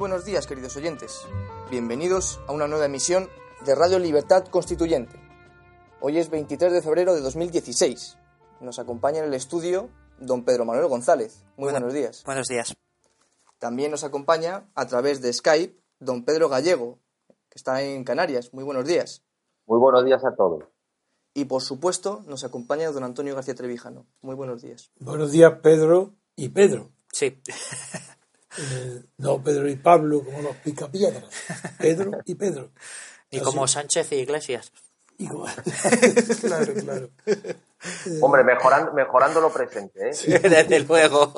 Buenos días, queridos oyentes. Bienvenidos a una nueva emisión de Radio Libertad Constituyente. Hoy es 23 de febrero de 2016. Nos acompaña en el estudio don Pedro Manuel González. Muy buenos días. Buenos días. También nos acompaña a través de Skype don Pedro Gallego, que está en Canarias. Muy buenos días. Muy buenos días a todos. Y por supuesto nos acompaña don Antonio García Trevijano. Muy buenos días. Buenos días, Pedro y Pedro. Sí. Eh, no Pedro y Pablo como los picapiedras. Pedro y Pedro. Y como Sánchez y Iglesias. Y como- claro, claro. Hombre, mejorando, mejorando lo presente, ¿eh? Sí, Desde luego.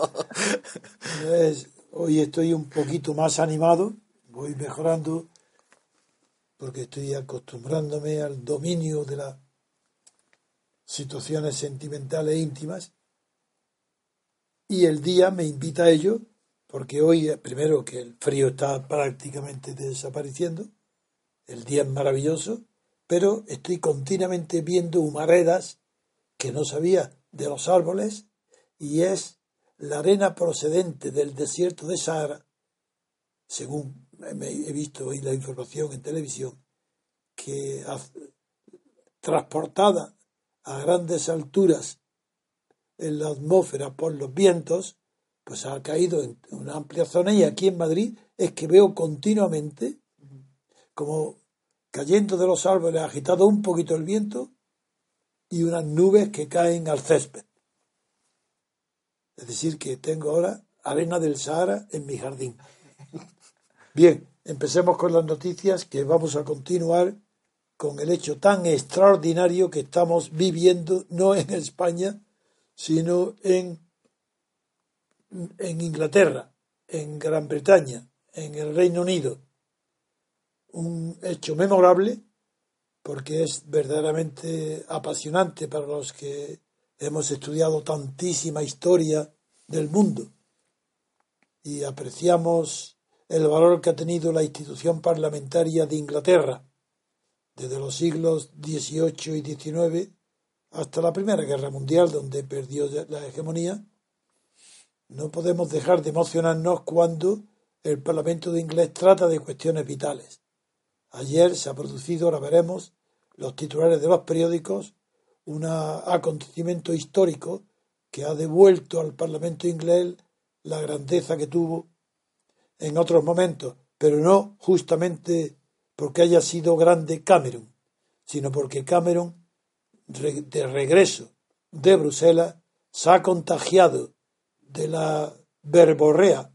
Entonces, hoy estoy un poquito más animado, voy mejorando porque estoy acostumbrándome al dominio de las situaciones sentimentales íntimas y el día me invita a ello porque hoy, eh, primero que el frío está prácticamente desapareciendo, el día es maravilloso, pero estoy continuamente viendo humaredas que no sabía de los árboles y es la arena procedente del desierto de Sahara, según he visto hoy la información en televisión, que transportada a grandes alturas en la atmósfera por los vientos, pues ha caído en una amplia zona y aquí en Madrid es que veo continuamente como cayendo de los árboles, agitado un poquito el viento y unas nubes que caen al césped. Es decir, que tengo ahora arena del Sahara en mi jardín. Bien, empecemos con las noticias que vamos a continuar con el hecho tan extraordinario que estamos viviendo, no en España, sino en, en Inglaterra, en Gran Bretaña, en el Reino Unido. Un hecho memorable porque es verdaderamente apasionante para los que hemos estudiado tantísima historia del mundo y apreciamos el valor que ha tenido la institución parlamentaria de Inglaterra desde los siglos XVIII y XIX hasta la Primera Guerra Mundial, donde perdió la hegemonía. No podemos dejar de emocionarnos cuando el Parlamento de Inglés trata de cuestiones vitales. Ayer se ha producido, ahora veremos, los titulares de los periódicos, un acontecimiento histórico que ha devuelto al Parlamento inglés la grandeza que tuvo en otros momentos, pero no justamente porque haya sido grande Cameron, sino porque Cameron, de regreso de Bruselas, se ha contagiado de la verborrea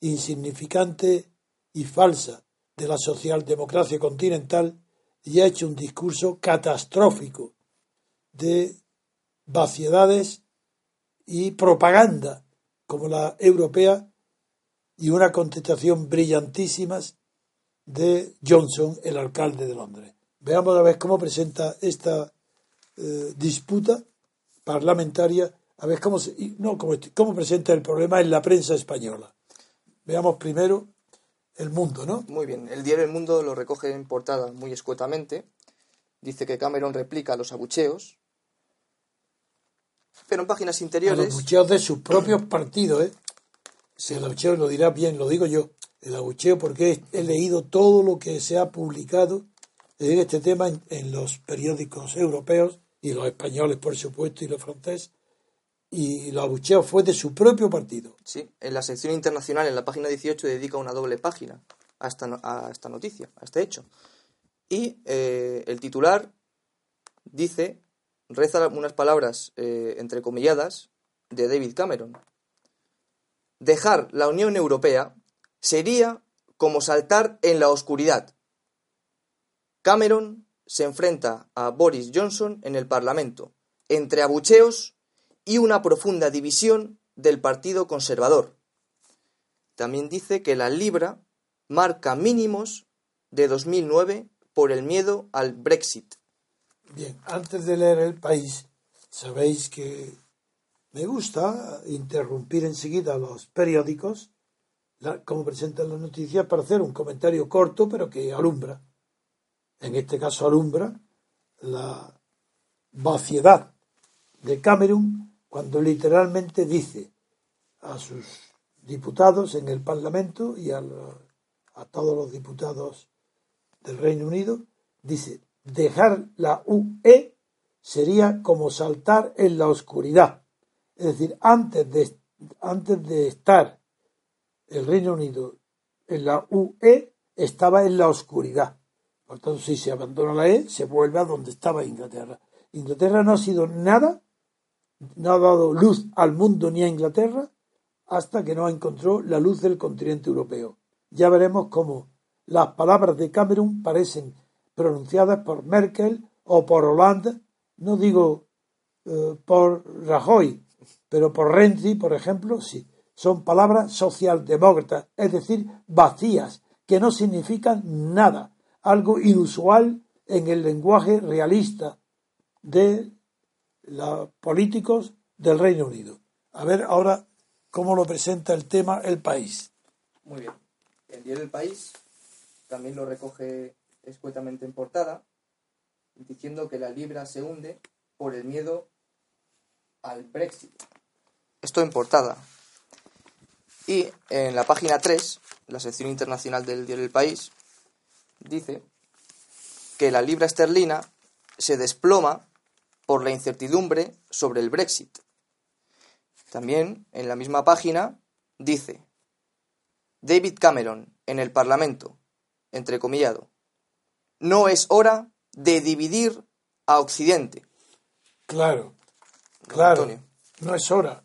insignificante y falsa de la socialdemocracia continental y ha hecho un discurso catastrófico de vaciedades y propaganda como la europea y una contestación brillantísimas de Johnson, el alcalde de Londres. Veamos a ver cómo presenta esta eh, disputa parlamentaria, a ver cómo, se- no, cómo, cómo presenta el problema en la prensa española. Veamos primero el mundo, ¿no? Muy bien, el diario El Mundo lo recoge en portada muy escuetamente. Dice que Cameron replica los abucheos. Pero en páginas A los interiores. abucheos de sus propios partidos, ¿eh? Si el abucheo lo dirá bien, lo digo yo. El abucheo porque he leído todo lo que se ha publicado en este tema en, en los periódicos europeos y los españoles, por supuesto, y los franceses. Y el abucheo fue de su propio partido. Sí, en la sección internacional, en la página 18, dedica una doble página a esta, a esta noticia, a este hecho. Y eh, el titular dice, reza unas palabras eh, entrecomilladas de David Cameron. Dejar la Unión Europea sería como saltar en la oscuridad. Cameron se enfrenta a Boris Johnson en el Parlamento, entre abucheos y una profunda división del Partido Conservador. También dice que la libra marca mínimos de 2009 por el miedo al Brexit. Bien, antes de leer el país, sabéis que me gusta interrumpir enseguida los periódicos, como presentan las noticias, para hacer un comentario corto, pero que alumbra. En este caso alumbra la vaciedad de Cameron cuando literalmente dice a sus diputados en el Parlamento y a, a todos los diputados del Reino Unido, dice, dejar la UE sería como saltar en la oscuridad. Es decir, antes de, antes de estar el Reino Unido en la UE, estaba en la oscuridad. Por tanto, si se abandona la E, se vuelve a donde estaba Inglaterra. Inglaterra no ha sido nada, no ha dado luz al mundo ni a Inglaterra hasta que no encontró la luz del continente europeo. Ya veremos cómo las palabras de Cameron parecen pronunciadas por Merkel o por Hollande, no digo eh, por Rajoy, pero por Renzi, por ejemplo, sí. Son palabras socialdemócratas, es decir, vacías, que no significan nada, algo inusual en el lenguaje realista de los políticos del Reino Unido. A ver ahora cómo lo presenta el tema el país. Muy bien. El diario El País también lo recoge escuetamente en portada, diciendo que la libra se hunde por el miedo al Brexit. Esto en portada. Y en la página 3, la sección internacional del diario El País, dice que la libra esterlina se desploma por la incertidumbre sobre el Brexit. También en la misma página dice David Cameron en el Parlamento, entrecomillado, no es hora de dividir a Occidente. Claro, claro, Antonio. no es hora,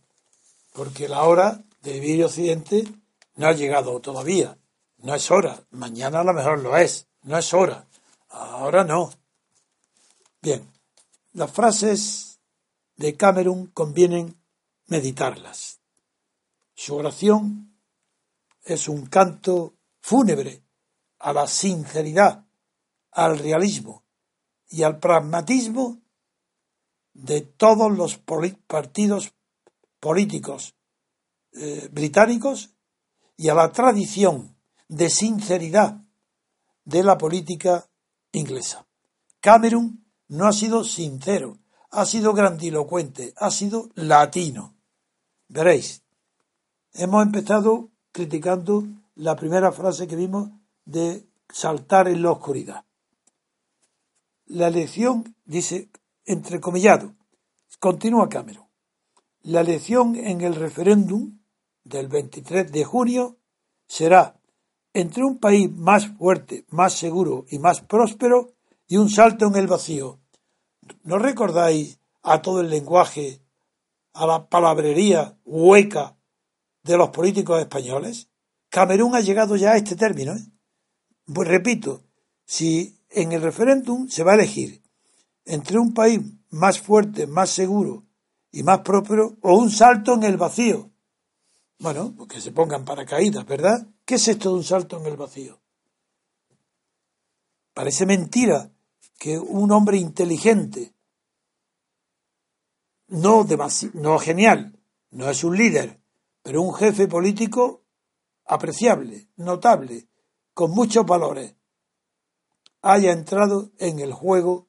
porque la hora de vivir Occidente no ha llegado todavía. No es hora, mañana a lo mejor lo es, no es hora, ahora no. Bien, las frases de Cameron convienen meditarlas. Su oración es un canto fúnebre a la sinceridad, al realismo y al pragmatismo de todos los partidos políticos eh, británicos y a la tradición de sinceridad de la política inglesa. Cameron no ha sido sincero, ha sido grandilocuente, ha sido latino. Veréis, hemos empezado criticando la primera frase que vimos de saltar en la oscuridad. La elección, dice, entrecomillado, continúa Cameron, la elección en el referéndum del 23 de junio será entre un país más fuerte, más seguro y más próspero y un salto en el vacío. ¿No recordáis a todo el lenguaje, a la palabrería hueca de los políticos españoles? Camerún ha llegado ya a este término. ¿eh? Pues repito, si en el referéndum se va a elegir entre un país más fuerte, más seguro y más próspero o un salto en el vacío. Bueno, pues que se pongan paracaídas, ¿verdad? ¿Qué es esto de un salto en el vacío? Parece mentira que un hombre inteligente, no, no genial, no es un líder, pero un jefe político apreciable, notable, con muchos valores, haya entrado en el juego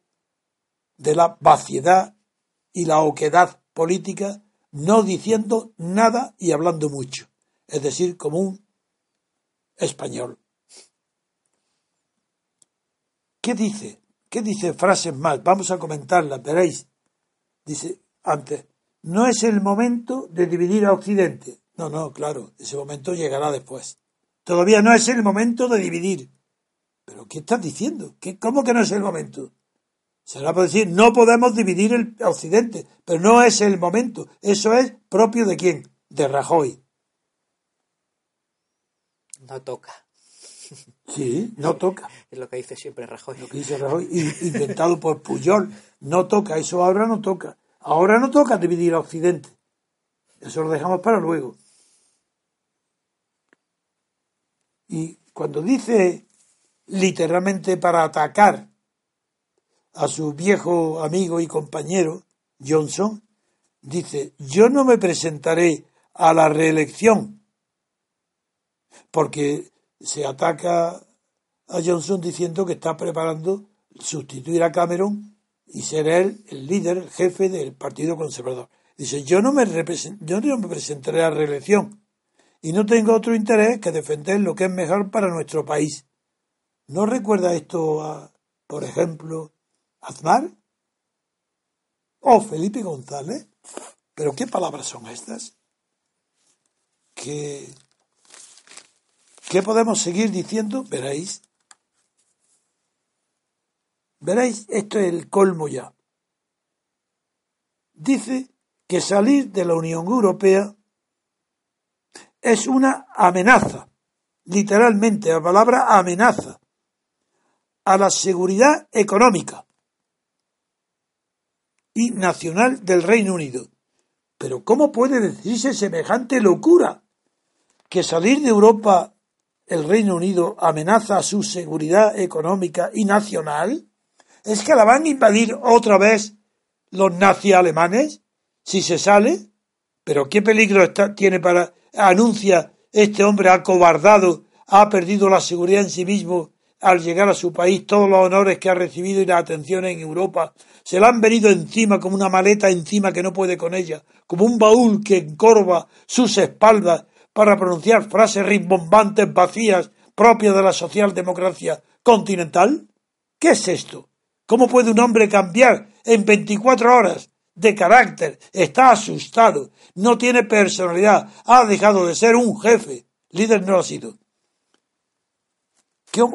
de la vaciedad y la oquedad política, no diciendo nada y hablando mucho, es decir, como un español. ¿Qué dice? ¿Qué dice frases más? Vamos a comentarlas, veréis. Dice antes, no es el momento de dividir a Occidente. No, no, claro, ese momento llegará después. Todavía no es el momento de dividir. ¿Pero qué estás diciendo? ¿Qué, ¿Cómo que no es el momento? Será por decir, no podemos dividir el Occidente, pero no es el momento. Eso es propio de quién? De Rajoy. No toca. Sí, no toca. Es lo que dice siempre Rajoy. Lo que dice Rajoy, inventado por Puyol. No toca, eso ahora no toca. Ahora no toca dividir a Occidente. Eso lo dejamos para luego. Y cuando dice literalmente para atacar a su viejo amigo y compañero Johnson, dice, yo no me presentaré a la reelección porque se ataca a Johnson diciendo que está preparando sustituir a Cameron y ser él el líder, el jefe del Partido Conservador. Dice, yo no me, yo no me presentaré a reelección. y no tengo otro interés que defender lo que es mejor para nuestro país. ¿No recuerda esto a, por ejemplo, Aznar? ¿O Felipe González? ¿Pero qué palabras son estas? ¿Qué, qué podemos seguir diciendo? Veréis. Veréis, esto es el colmo ya. Dice que salir de la Unión Europea es una amenaza, literalmente la palabra amenaza, a la seguridad económica y nacional del Reino Unido. Pero ¿cómo puede decirse semejante locura? Que salir de Europa el Reino Unido amenaza su seguridad económica y nacional. ¿Es que la van a invadir otra vez los nazis alemanes si se sale? ¿Pero qué peligro está, tiene para anuncia este hombre acobardado, ha perdido la seguridad en sí mismo al llegar a su país, todos los honores que ha recibido y la atención en Europa, se le han venido encima como una maleta encima que no puede con ella, como un baúl que encorva sus espaldas para pronunciar frases rimbombantes vacías propias de la socialdemocracia continental? ¿Qué es esto? ¿Cómo puede un hombre cambiar en 24 horas de carácter, está asustado, no tiene personalidad, ha dejado de ser un jefe, líder no ha sido.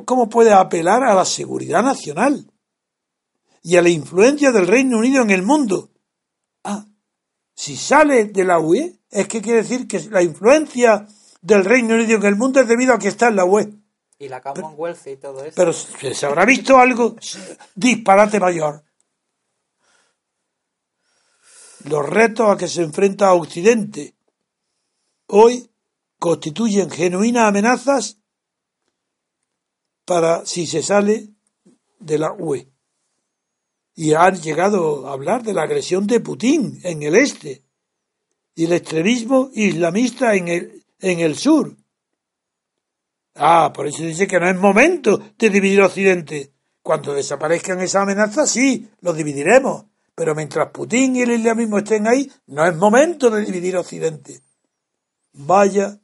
¿Cómo puede apelar a la seguridad nacional y a la influencia del Reino Unido en el mundo? Ah, si sale de la UE, es que quiere decir que la influencia del Reino Unido en el mundo es debido a que está en la UE. Y la Commonwealth y todo eso. Pero se habrá visto algo disparate mayor los retos a que se enfrenta Occidente hoy constituyen genuinas amenazas para si se sale de la UE. Y han llegado a hablar de la agresión de Putin en el este y el extremismo islamista en el, en el sur. Ah, por eso dice que no es momento de dividir Occidente. Cuando desaparezcan esas amenazas, sí, los dividiremos. Pero mientras Putin y el islamismo estén ahí, no es momento de dividir Occidente. Vaya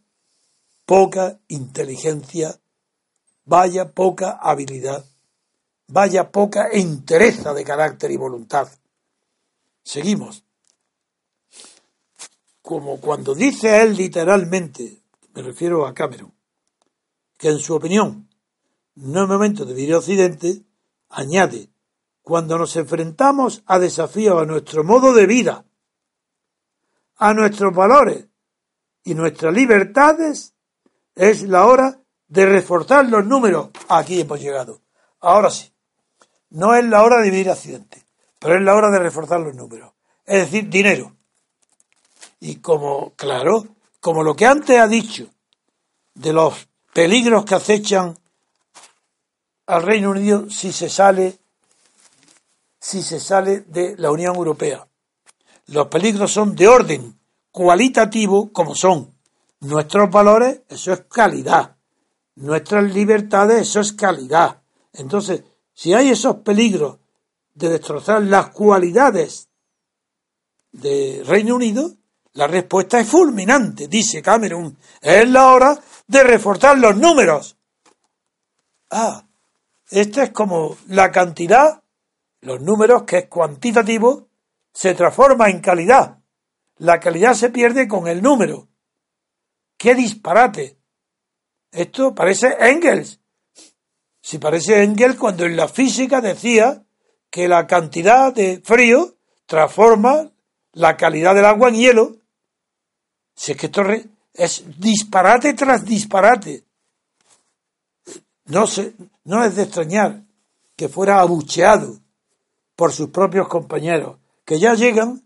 poca inteligencia, vaya poca habilidad, vaya poca entereza de carácter y voluntad. Seguimos. Como cuando dice él literalmente, me refiero a Cameron, que en su opinión no es momento de dividir Occidente, añade cuando nos enfrentamos a desafíos a nuestro modo de vida, a nuestros valores y nuestras libertades, es la hora de reforzar los números. Aquí hemos llegado. Ahora sí. No es la hora de vivir accidente, pero es la hora de reforzar los números. Es decir, dinero. Y como, claro, como lo que antes ha dicho de los peligros que acechan al Reino Unido si se sale si se sale de la Unión Europea. Los peligros son de orden cualitativo como son nuestros valores, eso es calidad. Nuestras libertades, eso es calidad. Entonces, si hay esos peligros de destrozar las cualidades de Reino Unido, la respuesta es fulminante, dice Cameron. Es la hora de reforzar los números. Ah, esta es como la cantidad los números, que es cuantitativo, se transforma en calidad. La calidad se pierde con el número. ¡Qué disparate! Esto parece Engels. Si parece Engels cuando en la física decía que la cantidad de frío transforma la calidad del agua en hielo. Si es que esto es disparate tras disparate. No, no es de extrañar que fuera abucheado por sus propios compañeros, que ya llegan,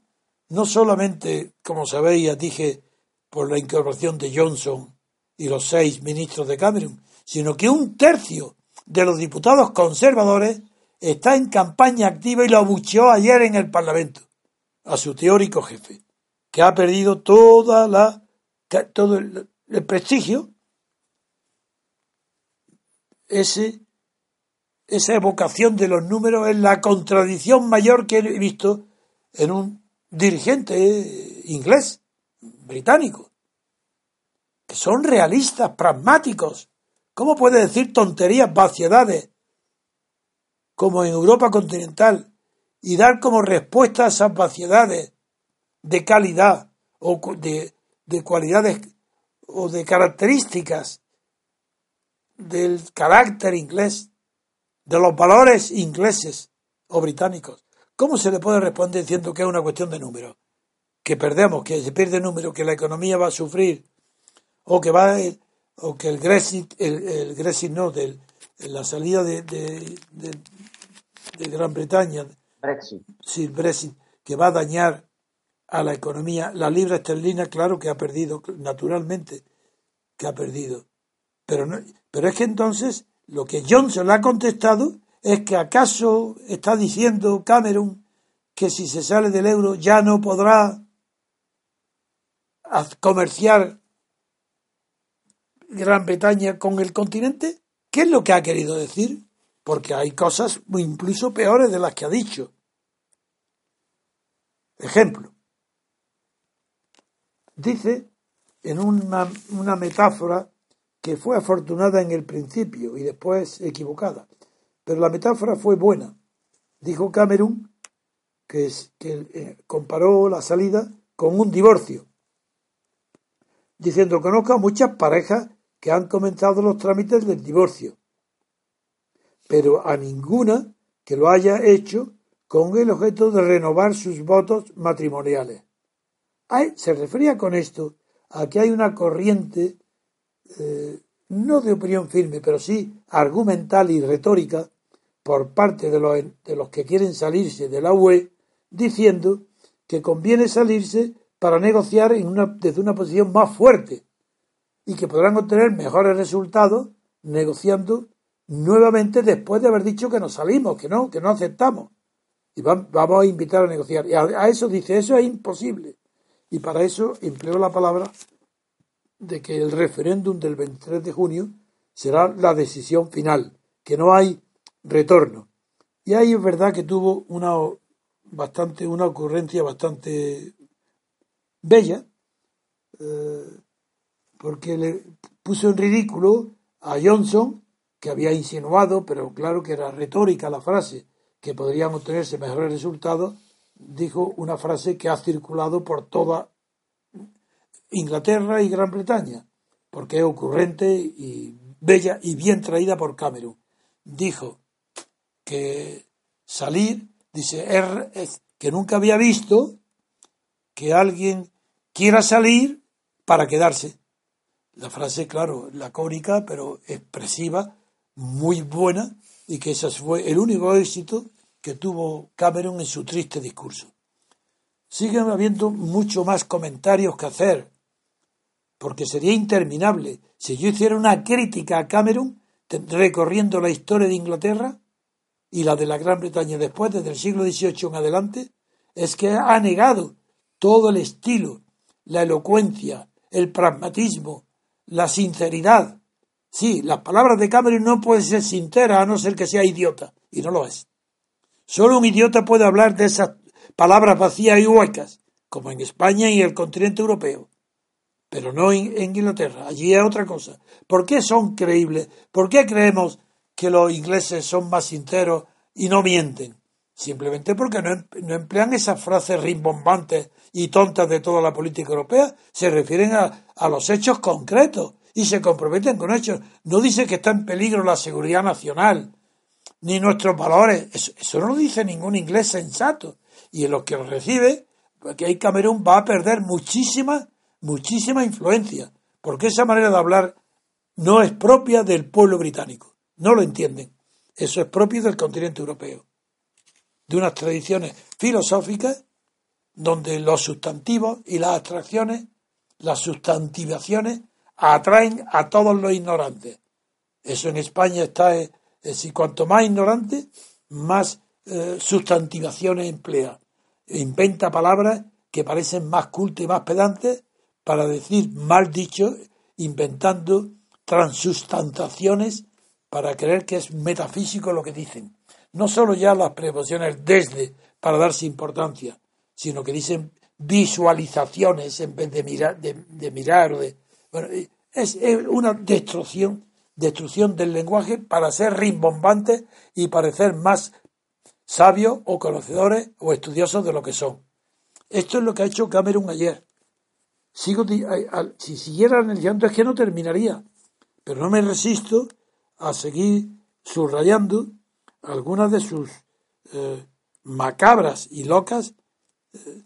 no solamente, como sabéis, ya dije, por la incorporación de Johnson y los seis ministros de Cameron, sino que un tercio de los diputados conservadores está en campaña activa y lo abucheó ayer en el Parlamento a su teórico jefe, que ha perdido toda la todo el, prestigio ese esa evocación de los números es la contradicción mayor que he visto en un dirigente inglés, británico. que son realistas, pragmáticos. ¿Cómo puede decir tonterías, vaciedades, como en Europa continental, y dar como respuesta a esas vaciedades de calidad o de, de cualidades o de características del carácter inglés, de los valores ingleses o británicos? ¿Cómo se le puede responder diciendo que es una cuestión de número? Que perdemos, que se pierde número, que la economía va a sufrir, o que va o que el Brexit, el, el Brexit no, del, la salida de, de, de, Gran Bretaña, Brexit. Sí, el Brexit, que va a dañar a la economía. La libra esterlina, claro que ha perdido, naturalmente que ha perdido. Pero, no, pero es que entonces lo que Johnson le ha contestado es que acaso está diciendo Cameron que si se sale del euro ya no podrá comerciar Gran Bretaña con el continente? ¿Qué es lo que ha querido decir? Porque hay cosas incluso peores de las que ha dicho. Ejemplo. Dice en una, una metáfora que fue afortunada en el principio y después equivocada. Pero la metáfora fue buena. Dijo Cameron que, que eh, comparó la salida con un divorcio, diciendo conozco a muchas parejas que han comenzado los trámites del divorcio, pero a ninguna que lo haya hecho con el objeto de renovar sus votos matrimoniales. Se refería con esto a que hay una corriente, eh, no de opinión firme, pero sí argumental y retórica, por parte de los, de los que quieren salirse de la UE, diciendo que conviene salirse para negociar desde una posición más fuerte, y que podrán obtener mejores resultados negociando nuevamente después de haber dicho que nos salimos, que no, que no aceptamos. Y vamos a invitar a negociar. Y a, eso dice, eso es imposible. Y para eso empleó la palabra de que el referéndum del 23 de junio será la decisión final, que no hay retorno. Y ahí es verdad que tuvo una bastante una ocurrencia bastante bella, eh, porque le puso en ridículo a Johnson, que había insinuado, pero claro que era retórica la frase, que podrían obtenerse mejores resultados, dijo una frase que ha circulado por toda Inglaterra y Gran Bretaña, porque es ocurrente y bella y bien traída por Cameron. Dijo que salir, dice, es que nunca había visto que alguien quiera salir para quedarse. La frase, claro, lacónica, pero expresiva, muy buena, y que ese fue el único éxito que tuvo Cameron en su triste discurso. Siguen habiendo mucho más comentarios que hacer, porque sería interminable. Si yo hiciera una crítica a Cameron, recorriendo la historia de Inglaterra y la de la Gran Bretaña después, desde el siglo XVIII en adelante, es que ha negado todo el estilo, la elocuencia, el pragmatismo, la sinceridad. Sí, las palabras de Cameron no pueden ser sinceras a no ser que sea idiota, y no lo es. Solo un idiota puede hablar de esas palabras vacías y huecas, como en España y el continente europeo, pero no en, Inglaterra. Allí es otra cosa. ¿Por qué son creíbles? ¿Por qué creemos que los ingleses son más sinceros y no mienten? Simplemente porque no, em, no emplean esas frases rimbombantes y tontas de toda la política europea, se refieren a, a los hechos concretos y se comprometen con hechos. No dice que está en peligro la seguridad nacional ni nuestros valores. Eso, no lo dice ningún inglés sensato. Y en los que lo recibe, que ahí Camerún va a perder muchísima, muchísima influencia. Porque esa manera de hablar no es propia del pueblo británico. No lo entienden. Eso es propio del continente europeo. De unas tradiciones filosóficas donde los sustantivos y las abstracciones, las sustantivaciones, atraen a todos los ignorantes. Eso en España está, es decir, cuanto más ignorante, más eh, sustantivaciones emplea. Inventa palabras que parecen más cultas y más pedantes para decir mal dicho, inventando transustantaciones para creer que es metafísico lo que dicen. No solo ya las preposiciones desde para darse importancia, sino que dicen visualizaciones en vez de mirar, de, mirar o de... Bueno, Es una destrucción, destrucción del lenguaje para ser rimbombantes y parecer más sabios o conocedores o estudiosos de lo que son. Esto es lo que ha hecho Cameron ayer. Sigo, si siguiera analizando es que no terminaría, pero no me resisto a seguir subrayando algunas de sus eh, macabras y locas. Eh,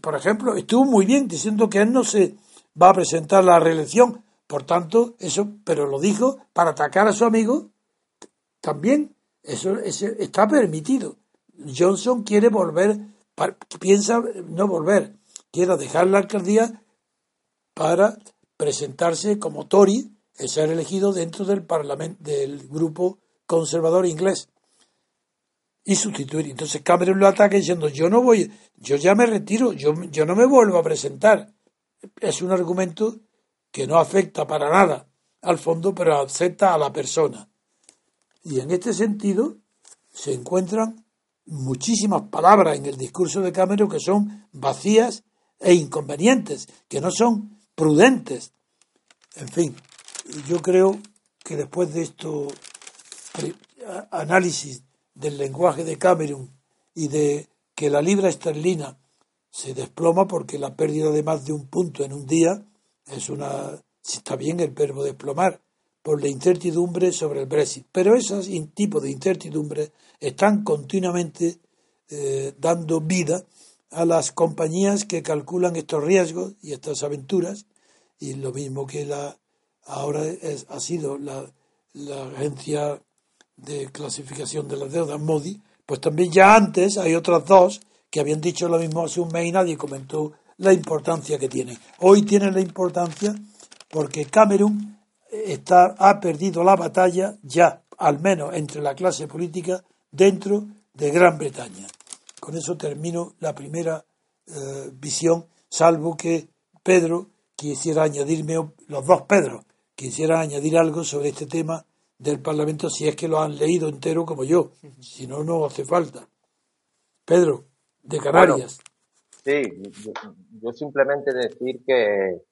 por ejemplo, estuvo muy bien diciendo que él no se va a presentar la reelección, por tanto, eso, pero lo dijo para atacar a su amigo, también eso, eso está permitido. Johnson quiere volver piensa no volver, quiere dejar la alcaldía para presentarse como Tory y ser elegido dentro del parlamento del grupo conservador inglés y sustituir. Entonces Cameron lo ataca diciendo yo no voy, yo ya me retiro, yo, yo no me vuelvo a presentar. Es un argumento que no afecta para nada al fondo, pero afecta a la persona. Y en este sentido se encuentran muchísimas palabras en el discurso de Cameron que son vacías e inconvenientes, que no son prudentes. En fin, yo creo que después de esto análisis del lenguaje de Cameron y de que la libra esterlina se desploma porque la pérdida de más de un punto en un día es una está bien el verbo desplomar por la incertidumbre sobre el Brexit. Pero esos tipos de incertidumbre están continuamente eh, dando vida a las compañías que calculan estos riesgos y estas aventuras, y lo mismo que la ahora ha sido la, la agencia de clasificación de las deudas, Modi, pues también ya antes hay otras dos que habían dicho lo mismo hace un mes y nadie comentó la importancia que tiene. Hoy tiene la importancia porque Camerún está, ha perdido la batalla ya, al menos entre la clase política, dentro de Gran Bretaña. Con eso termino la primera eh, visión, salvo que Pedro quisiera añadirme, los dos Pedro, quisiera añadir algo sobre este tema del Parlamento si es que lo han leído entero como yo, si no, no hace falta. Pedro, de Canarias. Sí, yo, simplemente decir que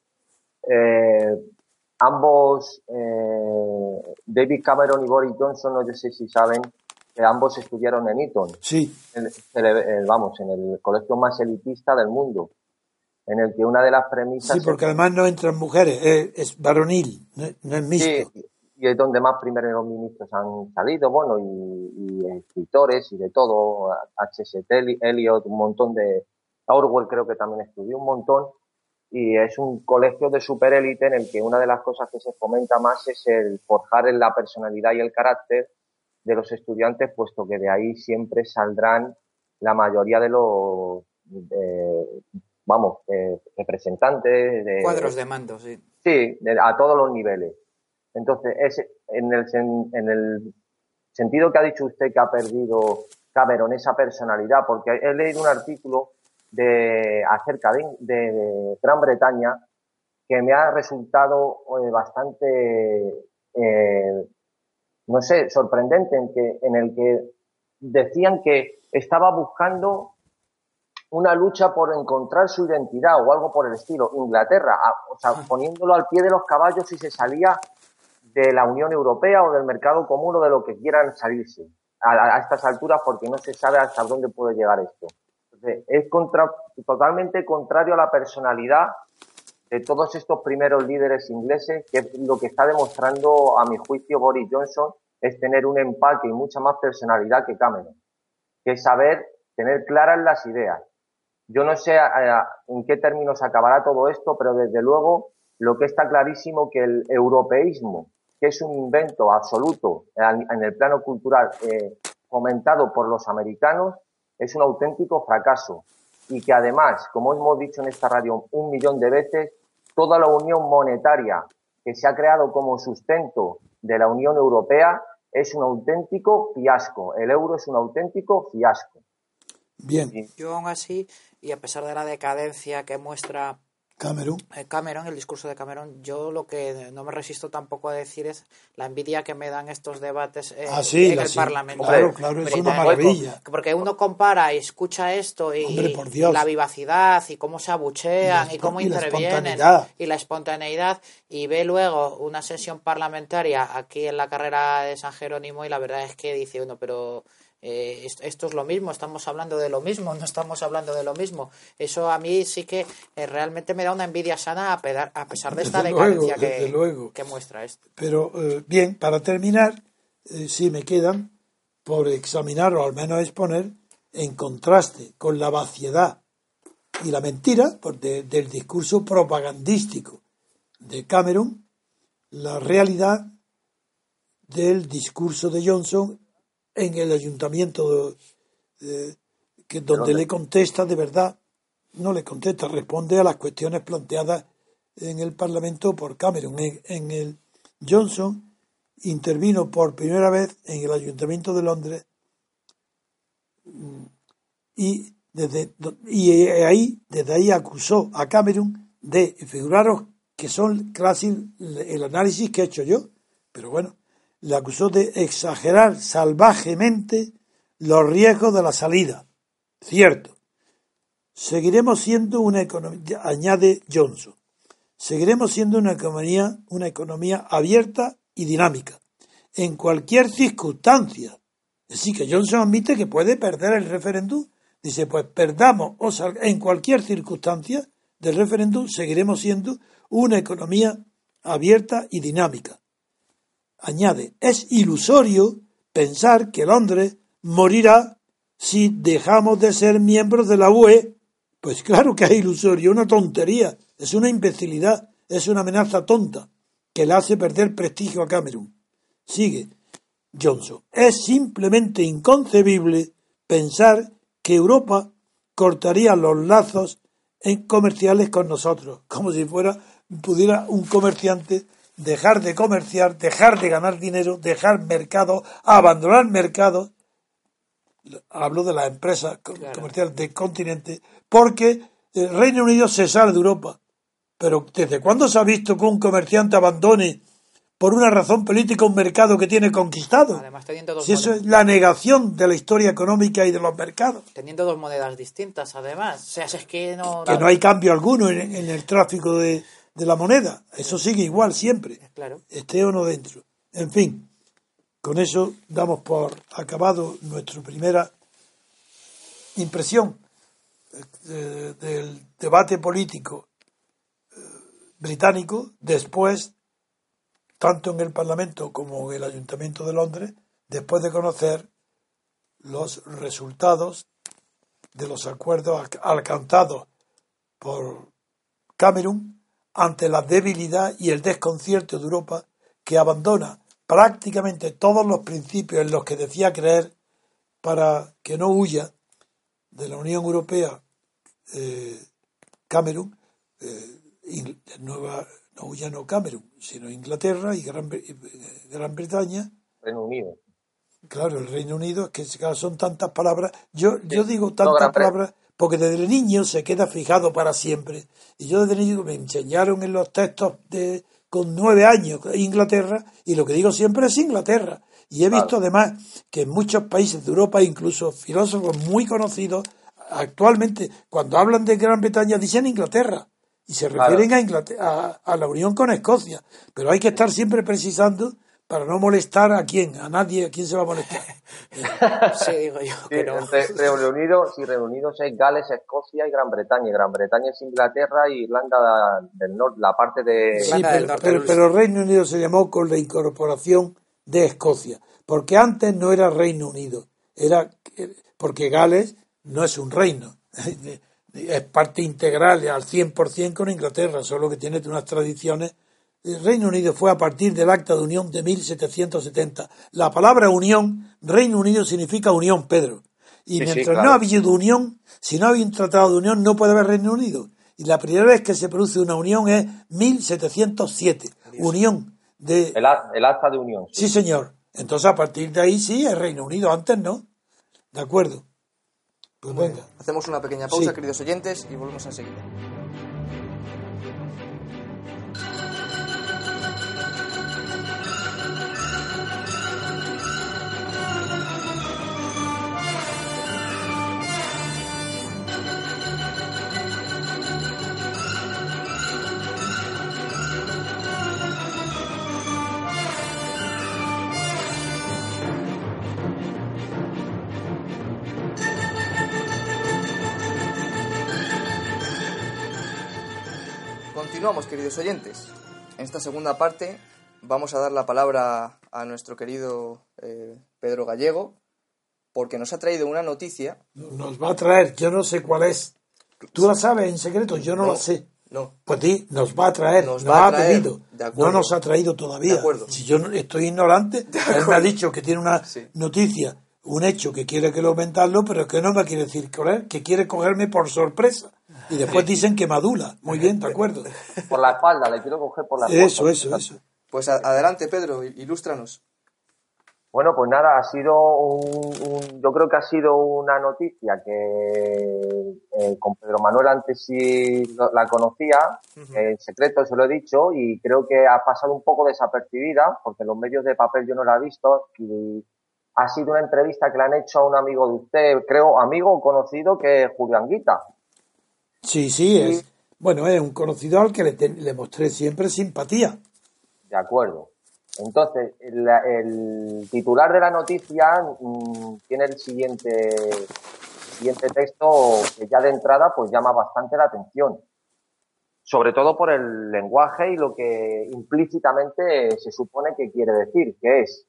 eh, ambos, eh, David Cameron y Boris Johnson, no sé si saben, que ambos estudiaron en Eton. Sí. vamos, en el colegio más elitista del mundo, en el que una de las premisas... Sí, porque además no entran mujeres, es, varonil, no, es mixto. Sí, y es donde más primeros ministros han salido, bueno, y, escritores y de todo, H.S. Eliot, un montón de... Orwell creo que también estudió un montón y es un colegio de superélite en el que una de las cosas que se fomenta más es el forjar en la personalidad y el carácter de los estudiantes, puesto que de ahí siempre saldrán la mayoría de los, vamos, representantes. De, Cuadros de mando, sí. Sí, a todos los niveles. Entonces, es, en, el, en el sentido que ha dicho usted que ha perdido Cameron esa personalidad, porque he leído un artículo de acerca de, Gran Bretaña que me ha resultado eh, bastante, eh, no sé, sorprendente, en, que, en el que decían que estaba buscando una lucha por encontrar su identidad o algo por el estilo. Inglaterra, o sea, poniéndolo al pie de los caballos si se salía de la Unión Europea o del mercado común o de lo que quieran salirse a, a estas alturas porque no se sabe hasta dónde puede llegar esto es contra, totalmente contrario a la personalidad de todos estos primeros líderes ingleses, que lo que está demostrando, a mi juicio, Boris Johnson, es tener un empaque y mucha más personalidad que Cameron, que saber tener claras las ideas. Yo no sé en qué términos acabará todo esto, pero desde luego lo que está clarísimo que el europeísmo, que es un invento absoluto en el plano cultural eh, fomentado por los americanos, es un auténtico fracaso y que además, como hemos dicho en esta radio un millón de veces, toda la unión monetaria que se ha creado como sustento de la Unión Europea es un auténtico fiasco. El euro es un auténtico fiasco. Bien. Yo aún así, y a pesar de la decadencia que muestra Cameron. Eh, Cameron, el discurso de Cameron, yo lo que no me resisto tampoco a decir es la envidia que me dan estos debates eh, Ah, sí, en el sí. Parlamento. Claro, claro, es una maravilla. Porque uno compara y escucha esto y, Hombre, por Dios. la vivacidad y cómo se abuchean Y cómo y intervienen y la espontaneidad y ve luego una sesión parlamentaria aquí en la carrera de San Jerónimo y la verdad es que dice uno, pero eh, est- esto es lo mismo, estamos hablando de lo mismo, no estamos hablando de lo mismo. Eso a mí sí que eh, realmente me da una envidia sana a, pedar- a pesar de esta Desde luego, decadencia que, desde luego. que muestra esto. Pero eh, bien, para terminar, sí me quedan por examinar o al menos exponer en contraste con la vaciedad y la mentira de- del discurso propagandístico de Cameron, la realidad del discurso de Johnson en el ayuntamiento eh, que donde le contesta de verdad, no le contesta, responde a las cuestiones planteadas en el Parlamento por Cameron. En, en el Johnson intervino por primera vez en el Ayuntamiento de Londres mm, y desde y ahí desde ahí acusó a Cameron de figuraros que son casi el análisis que he hecho yo, pero bueno, le acusó de exagerar salvajemente los riesgos de la salida. Cierto. Seguiremos siendo una economía, añade Johnson, seguiremos siendo una economía, una economía abierta y dinámica, en cualquier circunstancia. Así que Johnson admite que puede perder el referéndum. Dice, pues perdamos o sal- en cualquier circunstancia del referéndum, seguiremos siendo una economía abierta y dinámica. Añade, es ilusorio pensar que Londres morirá si dejamos de ser miembros de la UE. Pues claro que es ilusorio, una tontería, es una imbecilidad, es una amenaza tonta que le hace perder prestigio a Camerún. Sigue Johnson. Es simplemente inconcebible pensar que Europa cortaría los lazos en comerciales con nosotros, como si fuera pudiera un comerciante dejar de comerciar, dejar de ganar dinero, dejar mercado, abandonar mercados. Hablo de las empresas co- comerciales del continente, porque el Reino Unido se sale de Europa. Pero ¿desde cuándo se ha visto que un comerciante abandone por una razón política un mercado que tiene conquistado? Además, teniendo dos, Si eso monedas, es la negación de la historia económica y de los mercados. teniendo dos monedas distintas, además. O sea, si es que no... Que no hay cambio alguno en, en el tráfico de, de la moneda. Eso sigue igual siempre. Claro. Esté o no dentro. En fin, con eso damos por acabado nuestra primera impresión eh, del debate político eh, británico después, tanto en el Parlamento como en el Ayuntamiento de Londres, después de conocer los resultados de los acuerdos alc- alcanzados por Camerún ante la debilidad y el desconcierto de Europa que abandona prácticamente todos los principios en los que decía creer para que no huya de la Unión Europea eh, Camerún, eh, Nueva, no huya no Camerún, sino Inglaterra y Gran, eh, Gran Bretaña, Reino Unido. Claro, el Reino Unido, es que son tantas palabras. Yo, yo digo tantas palabras porque desde niño se queda fijado para siempre. Y yo desde niño me enseñaron en los textos de con nueve años Inglaterra y lo que digo siempre es Inglaterra. Y he visto además que en muchos países de Europa, incluso filósofos muy conocidos, actualmente cuando hablan de Gran Bretaña dicen Inglaterra y se Claro. refieren a, Inglaterra, a, a la unión con Escocia. Pero hay que estar siempre precisando para no molestar a quién, a nadie, a quién se va a molestar. Sí, digo yo Sí, que no. sí, Reino Unido es Gales, Escocia y Gran Bretaña. Y Gran Bretaña es Inglaterra y Irlanda del Norte, la parte de... Sí, Irlanda del pero, Norte, pero, pero Reino Unido se llamó con la incorporación de Escocia, porque antes no era Reino Unido, era porque Gales no es un reino, es parte integral al 100% con Inglaterra, solo que tiene unas tradiciones. El Reino Unido fue a partir del Acta de Unión de 1770. La palabra unión, Reino Unido significa unión, Pedro. Y Sí, sí, mientras claro. no ha habido unión, si no había un tratado de unión, no puede haber Reino Unido. Y la primera vez que se produce una unión es 1707. Unión de... El, acta de unión. sí. Sí, señor. Entonces, a partir de ahí sí, es Reino Unido. Antes no. De acuerdo. Pues venga. Hacemos una pequeña pausa, Sí. queridos oyentes, y volvemos enseguida. Queridos oyentes. En esta segunda parte vamos a dar la palabra a nuestro querido eh, Pedro Gallego, porque nos ha traído una noticia. Nos va a traer, yo no sé cuál es. ¿Tú la sabes en secreto? Yo no, No, la sé. No, Pues di, nos va a traer, Nos nos, va a ha traer, pedido. de acuerdo. No nos ha traído todavía. De acuerdo. Si yo estoy ignorante, él me ha dicho que tiene una Sí. noticia, un hecho que quiere que lo aumentarlo, pero que no me quiere decir que quiere cogerme por sorpresa. Y después dicen que madula. Muy bien, de acuerdo. Por la espalda, le quiero coger por la espalda. Eso, eso, eso. pues adelante, Pedro, ilústranos. Bueno, pues nada, ha sido un, un- yo creo que ha sido una noticia que eh, con Pedro Manuel antes sí la conocía, en secreto se lo he dicho, y creo que ha pasado un poco desapercibida, porque en los medios de papel yo no la he visto, y ha sido una entrevista que le han hecho a un amigo de usted, creo, amigo o conocido, que es Julio Anguita. Sí, sí, es. Bueno, es un conocido al que le, te- le mostré siempre simpatía. De acuerdo. Entonces, el, el titular de la noticia mm, tiene el siguiente, siguiente texto que ya de entrada pues llama bastante la atención. Sobre todo por el lenguaje y lo que implícitamente se supone que quiere decir, que es,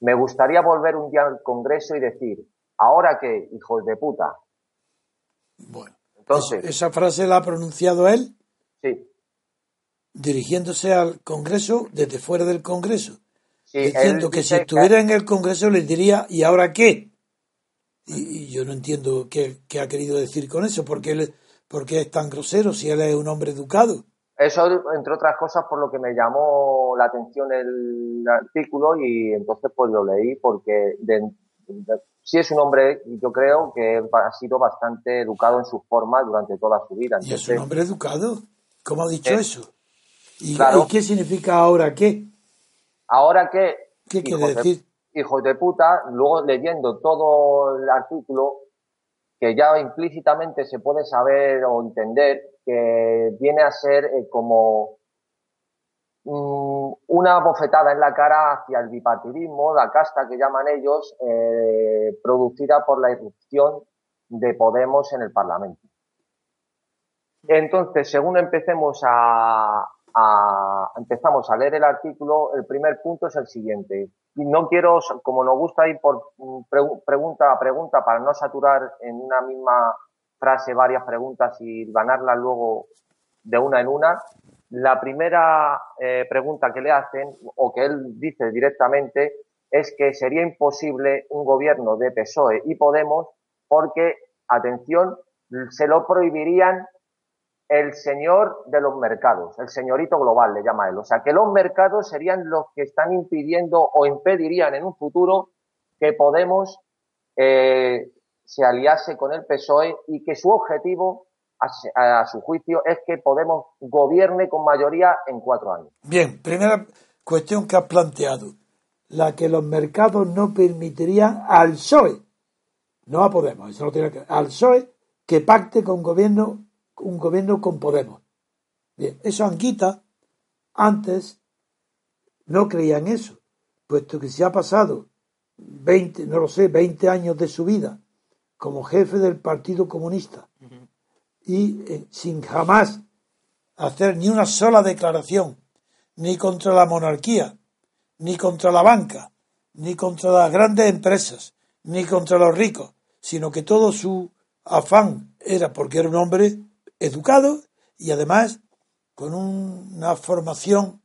me gustaría volver un día al Congreso y decir, ¿ahora qué, hijos de puta? Bueno, Entonces, esa frase la ha pronunciado él sí, dirigiéndose al Congreso desde fuera del Congreso. sí, diciendo que si estuviera en el Congreso les diría, ¿y ahora qué? Y, y yo no entiendo qué, qué ha querido decir con eso, porque él, porque es tan grosero si él es un hombre educado. Eso, entre otras cosas, por lo que me llamó la atención el artículo y entonces pues lo leí porque de, de- sí es un hombre, yo creo, que ha sido bastante educado en sus formas durante toda su vida. Y es un hombre educado. ¿Cómo ha dicho Eh, eso? ¿Y, claro. y qué significa ahora qué? ahora ¿Qué hijos quiere de- decir? hijos de puta, luego leyendo todo el artículo, que ya implícitamente se puede saber o entender que viene a ser eh, como una bofetada en la cara hacia el bipartidismo, la casta que llaman ellos, eh, producida por la irrupción de Podemos en el Parlamento. Entonces, según empecemos a, empezamos a leer el artículo, el primer punto es el siguiente. Y no quiero, como nos gusta ir por mm, pregu- pregunta a pregunta para no saturar en una misma frase varias preguntas y ganarlas luego de una en una, la primera eh, pregunta que le hacen, o que él dice directamente, es que sería imposible un gobierno de PSOE y Podemos porque, atención, se lo prohibirían el señor de los mercados, el señorito global le llama él. O sea, que los mercados serían los que están impidiendo o impedirían en un futuro que Podemos eh, se aliase con el PSOE y que su objetivo, a, su juicio, es que Podemos gobierne con mayoría en cuatro años. Bien, primera cuestión que has planteado. La que los mercados no permitirían al PSOE, no a Podemos, eso no tiene que al PSOE que pacte con gobierno, un gobierno con Podemos. Bien, eso Anguita antes no creía en eso, puesto que se ha pasado 20, no lo sé, 20 años de su vida como jefe del Partido Comunista y eh, sin jamás hacer ni una sola declaración, ni contra la monarquía, ni contra la banca, ni contra las grandes empresas, ni contra los ricos, sino que todo su afán era porque era un hombre educado y además con un- una formación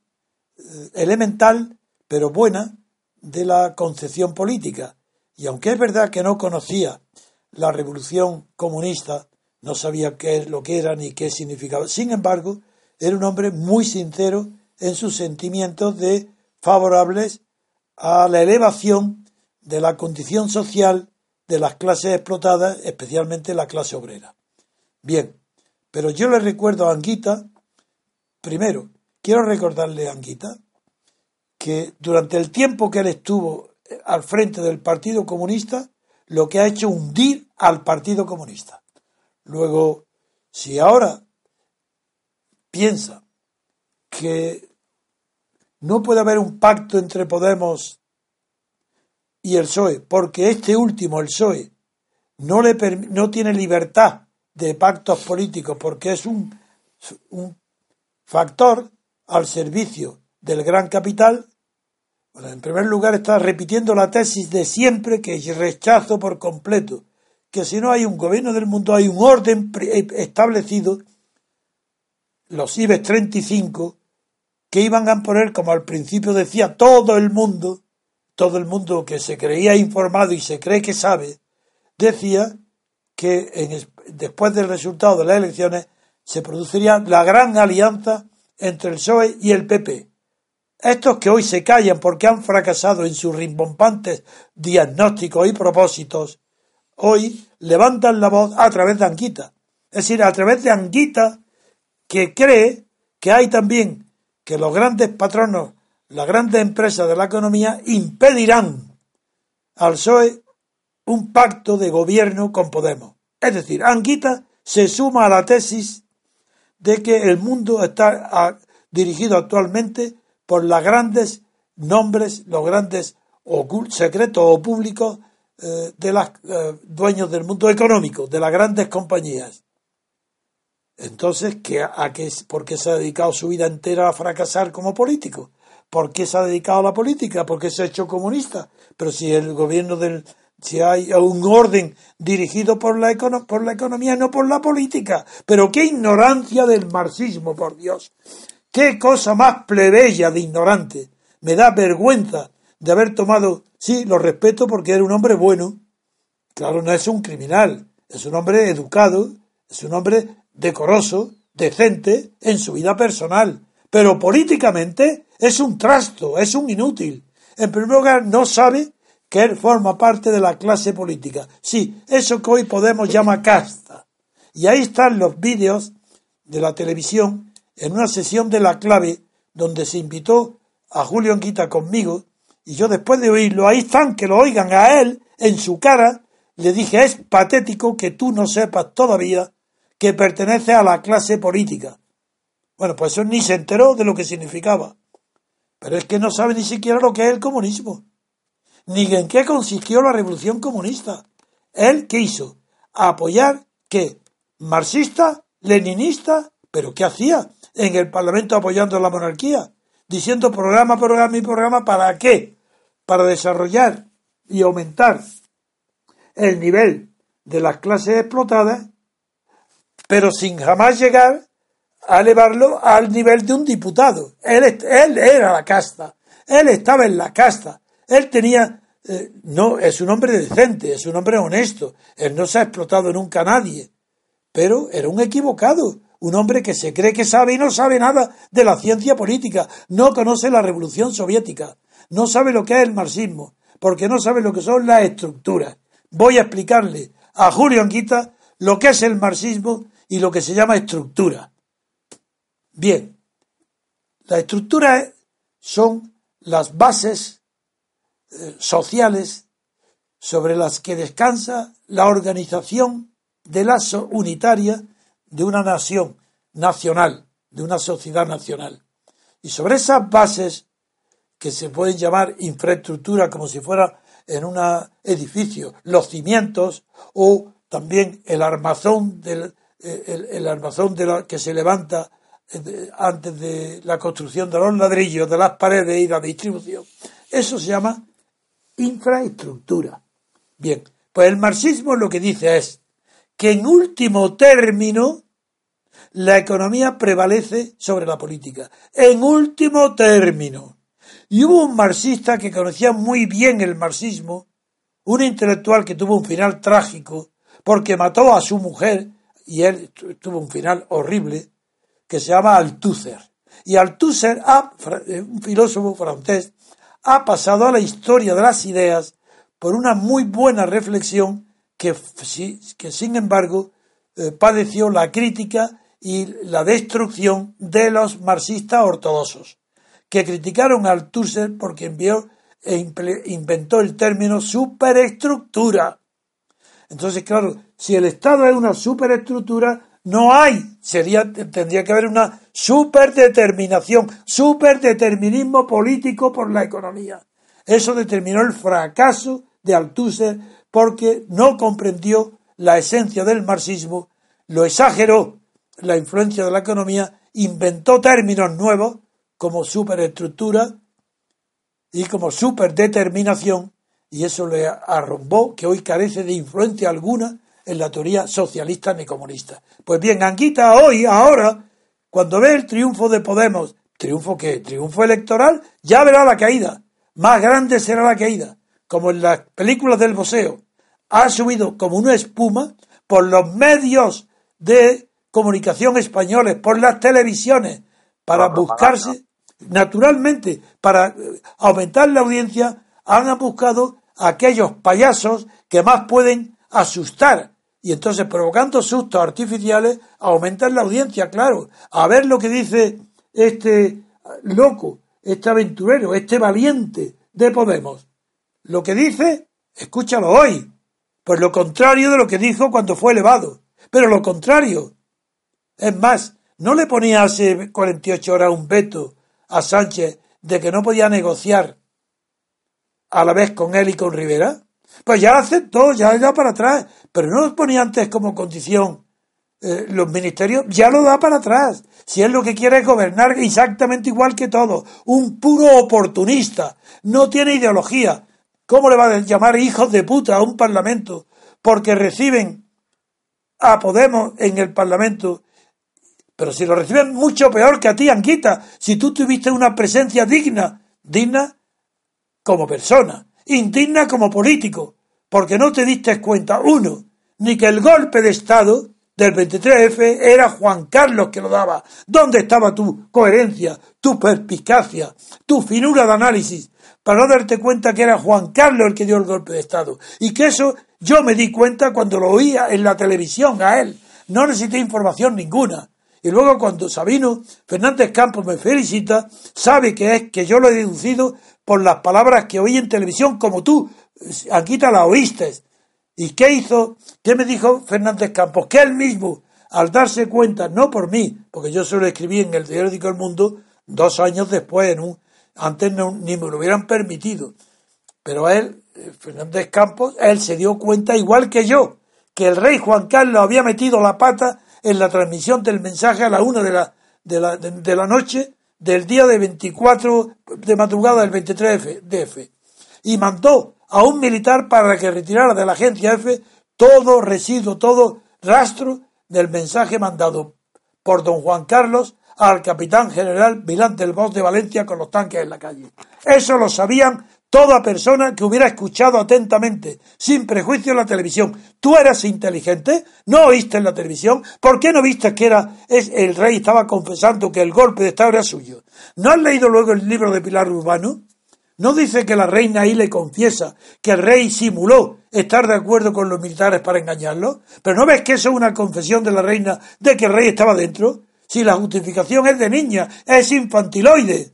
eh, elemental, pero buena, de la concepción política. Y aunque es verdad que no conocía la revolución comunista, no sabía qué es lo que era ni qué significaba. Sin embargo, era un hombre muy sincero en sus sentimientos de favorables a la elevación de la condición social de las clases explotadas, especialmente la clase obrera. Bien, pero yo le recuerdo a Anguita, primero, quiero recordarle a Anguita que durante el tiempo que él estuvo al frente del Partido Comunista, lo que ha hecho hundir al Partido Comunista. Luego, si ahora piensa que no puede haber un pacto entre Podemos y el PSOE, porque este último, el PSOE, no, le no tiene libertad de pactos políticos, porque es un, factor al servicio del gran capital. En primer lugar está repitiendo la tesis de siempre que rechazo por completo, que si no hay un gobierno del mundo, hay un orden establecido, los IBEX 35, que iban a poner, como al principio decía todo el mundo, todo el mundo que se creía informado y se cree que sabe, decía que después del resultado de las elecciones se produciría la gran alianza entre el PSOE y el PP. Estos que hoy se callan porque han fracasado en sus rimbombantes diagnósticos y propósitos, hoy levantan la voz a través de Anguita. Es decir, a través de Anguita que cree que hay también que los grandes patronos, las grandes empresas de la economía impedirán al PSOE un pacto de gobierno con Podemos. Es decir, Anguita se suma a la tesis de que el mundo está dirigido actualmente por los grandes nombres, los grandes secretos o públicos eh, de los eh, dueños del mundo económico, de las grandes compañías. Entonces, ¿qué, qué, ¿por qué se ha dedicado su vida entera a fracasar como político? ¿Por qué se ha dedicado a la política? ¿Por qué se ha hecho comunista? Pero si el gobierno del, si hay un orden dirigido por la, por la economía, no por la política. Pero qué ignorancia del marxismo, por Dios. Qué cosa más plebeya de ignorante. Me da vergüenza de haber tomado, sí, lo respeto porque era un hombre bueno. Claro, no es un criminal, es un hombre educado, es un hombre decoroso, decente en su vida personal. Pero políticamente es un trasto, es un inútil. En primer lugar, no sabe que él forma parte de la clase política. Sí, eso que hoy Podemos llama casta. Y ahí están los vídeos de la televisión en una sesión de la clave donde se invitó a Julio Anguita conmigo y yo después de oírlo, ahí están, que lo oigan a él en su cara, le dije, es patético que tú no sepas todavía que pertenece a la clase política. Bueno, pues eso ni se enteró de lo que significaba. Pero es que no sabe ni siquiera lo que es el comunismo ni en qué consistió la revolución comunista. Él qué hizo apoyar que marxista, leninista, pero ¿qué hacía en el Parlamento apoyando la monarquía? Diciendo programa, programa y programa, ¿para qué? Para desarrollar y aumentar el nivel de las clases explotadas, pero sin jamás llegar a elevarlo al nivel de un diputado. Él, él era la casta, él estaba en la casta, él tenía, eh, no, es un hombre decente, es un hombre honesto, él no se ha explotado nunca a nadie, pero era un equivocado, un hombre que se cree que sabe y no sabe nada de la ciencia política, no conoce la revolución soviética, no sabe lo que es el marxismo, porque no sabe lo que son las estructuras. Voy a explicarle a Julio Anquita lo que es el marxismo y lo que se llama estructura. Bien, las estructuras son las bases sociales sobre las que descansa la organización de la unitaria de una nación nacional, de una sociedad nacional. Y sobre esas bases, que se pueden llamar infraestructura como si fuera en un edificio, los cimientos o también el armazón, del, el, armazón de la, que se levanta eh, antes de la construcción de los ladrillos, de las paredes y la distribución. Eso se llama infraestructura. Bien, pues el marxismo lo que dice es que en último término la economía prevalece sobre la política. En último término. Y hubo un marxista que conocía muy bien el marxismo, un intelectual que tuvo un final trágico porque mató a su mujer y él tuvo un final horrible, que se llama Althusser. Y Althusser, ah, un filósofo francés, ha pasado a la historia de las ideas por una muy buena reflexión que, sin embargo eh, padeció la crítica y la destrucción de los marxistas ortodoxos, que criticaron a Althusser porque envió e inventó el término superestructura. Entonces, claro, si el Estado es una superestructura, no hay, sería, tendría que haber una superdeterminación, superdeterminismo político por la economía. Eso determinó el fracaso de Althusser porque no comprendió la esencia del marxismo, lo exageró la influencia de la economía inventó términos nuevos como superestructura y como superdeterminación, y eso le arrombó que hoy carece de influencia alguna en la teoría socialista ni comunista. Pues bien, Anguita hoy, ahora, cuando ve el triunfo de Podemos, triunfo que triunfo electoral, ya verá la caída, más grande será la caída, como en las películas del boseo, ha subido como una espuma por los medios de comunicación españoles, por las televisiones, para buscarse, naturalmente, para eh, aumentar la audiencia, han buscado aquellos payasos que más pueden asustar. Y entonces, provocando sustos artificiales, aumentan la audiencia, claro. A ver lo que dice este loco, este aventurero, este valiente de Podemos. Lo que dice, escúchalo hoy. Pues lo contrario de lo que dijo cuando fue elevado. Pero lo contrario. Es más, ¿no le ponía hace 48 horas un veto a Sánchez de que no podía negociar a la vez con él y con Rivera? Pues ya aceptó, ya da para atrás, pero no lo ponía antes como condición eh, los ministerios, ya lo da para atrás. Si él lo que quiere es gobernar exactamente igual que todo, un puro oportunista, no tiene ideología. ¿Cómo le va a llamar hijos de puta a un parlamento? Porque reciben a Podemos en el parlamento pero si lo reciben mucho peor que a ti, Anguita, si tú tuviste una presencia digna, digna como persona, indigna como político, porque no te diste cuenta, uno, ni que el golpe de Estado del 23F era Juan Carlos que lo daba. ¿Dónde estaba tu coherencia, tu perspicacia, tu finura de análisis? Para no darte cuenta que era Juan Carlos el que dio el golpe de Estado. Y que eso yo me di cuenta cuando lo oía en la televisión a él. No necesité información ninguna. Y luego cuando Sabino Fernández Campos me felicita, sabe que es que yo lo he deducido por las palabras que oí en televisión, como tú, aquí te la oíste. ¿Y qué hizo? ¿Qué me dijo Fernández Campos? Que él mismo, al darse cuenta, no por mí, porque yo se lo escribí en el periódico El Mundo dos años después, en un, antes ni me lo hubieran permitido. Pero él, Fernández Campos, él se dio cuenta, igual que yo, que el rey Juan Carlos había metido la pata en la transmisión del mensaje a la una de la, de la, de, la noche del día de 24 de madrugada del 23 de F. Y mandó a un militar para que retirara de la agencia F todo residuo, todo rastro del mensaje mandado por don Juan Carlos al capitán general Milán del Bosque de Valencia con los tanques en la calle. Eso lo sabían Toda persona que hubiera escuchado atentamente, sin prejuicio la televisión, ¿tú eras inteligente? ¿No oíste en la televisión? ¿Por qué no viste que era es, el rey estaba confesando que el golpe de Estado era suyo? ¿No has leído luego el libro de Pilar Urbano? ¿No dice que la reina ahí le confiesa que el rey simuló estar de acuerdo con los militares para engañarlo? ¿Pero no ves que eso es una confesión de la reina de que el rey estaba dentro? Si la justificación es de niña, es infantiloide.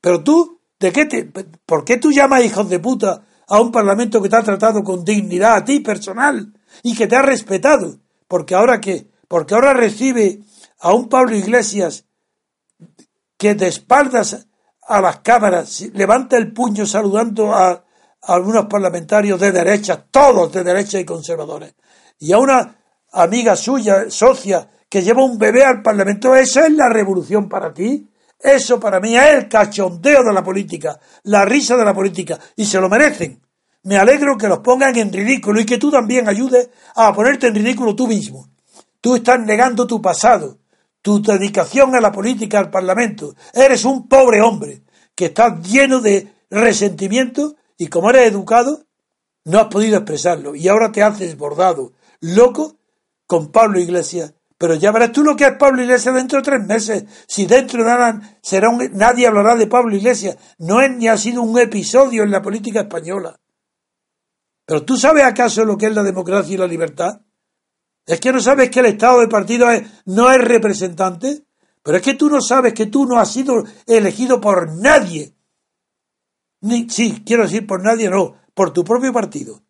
Pero tú ¿De qué te, ¿Por qué tú llamas hijos de puta a un parlamento que te ha tratado con dignidad a ti personal y que te ha respetado? Porque ahora qué? Porque ahora recibe a un Pablo Iglesias que de espaldas a las cámaras levanta el puño saludando a, a algunos parlamentarios de derecha, todos de derecha y conservadores, y a una amiga suya, socia, que lleva un bebé al Parlamento, ¿eso es la revolución para ti? Eso para mí es el cachondeo de la política, la risa de la política, y se lo merecen. Me alegro que los pongan en ridículo y que tú también ayudes a ponerte en ridículo tú mismo. Tú estás negando tu pasado, tu dedicación a la política, al Parlamento. Eres un pobre hombre que está lleno de resentimiento y como eres educado, no has podido expresarlo. Y ahora te haces bordado, loco, con Pablo Iglesias pero ya verás tú lo que es Pablo Iglesias dentro de tres meses. Si dentro de será un, nadie hablará de Pablo Iglesias. No es ni ha sido un episodio en la política española. Pero tú sabes acaso lo que es la democracia y la libertad? Es que no sabes que el Estado de partido no es representante. Pero es que tú no sabes que tú no has sido elegido por nadie. Ni, sí, quiero decir por nadie, no, por tu propio partido.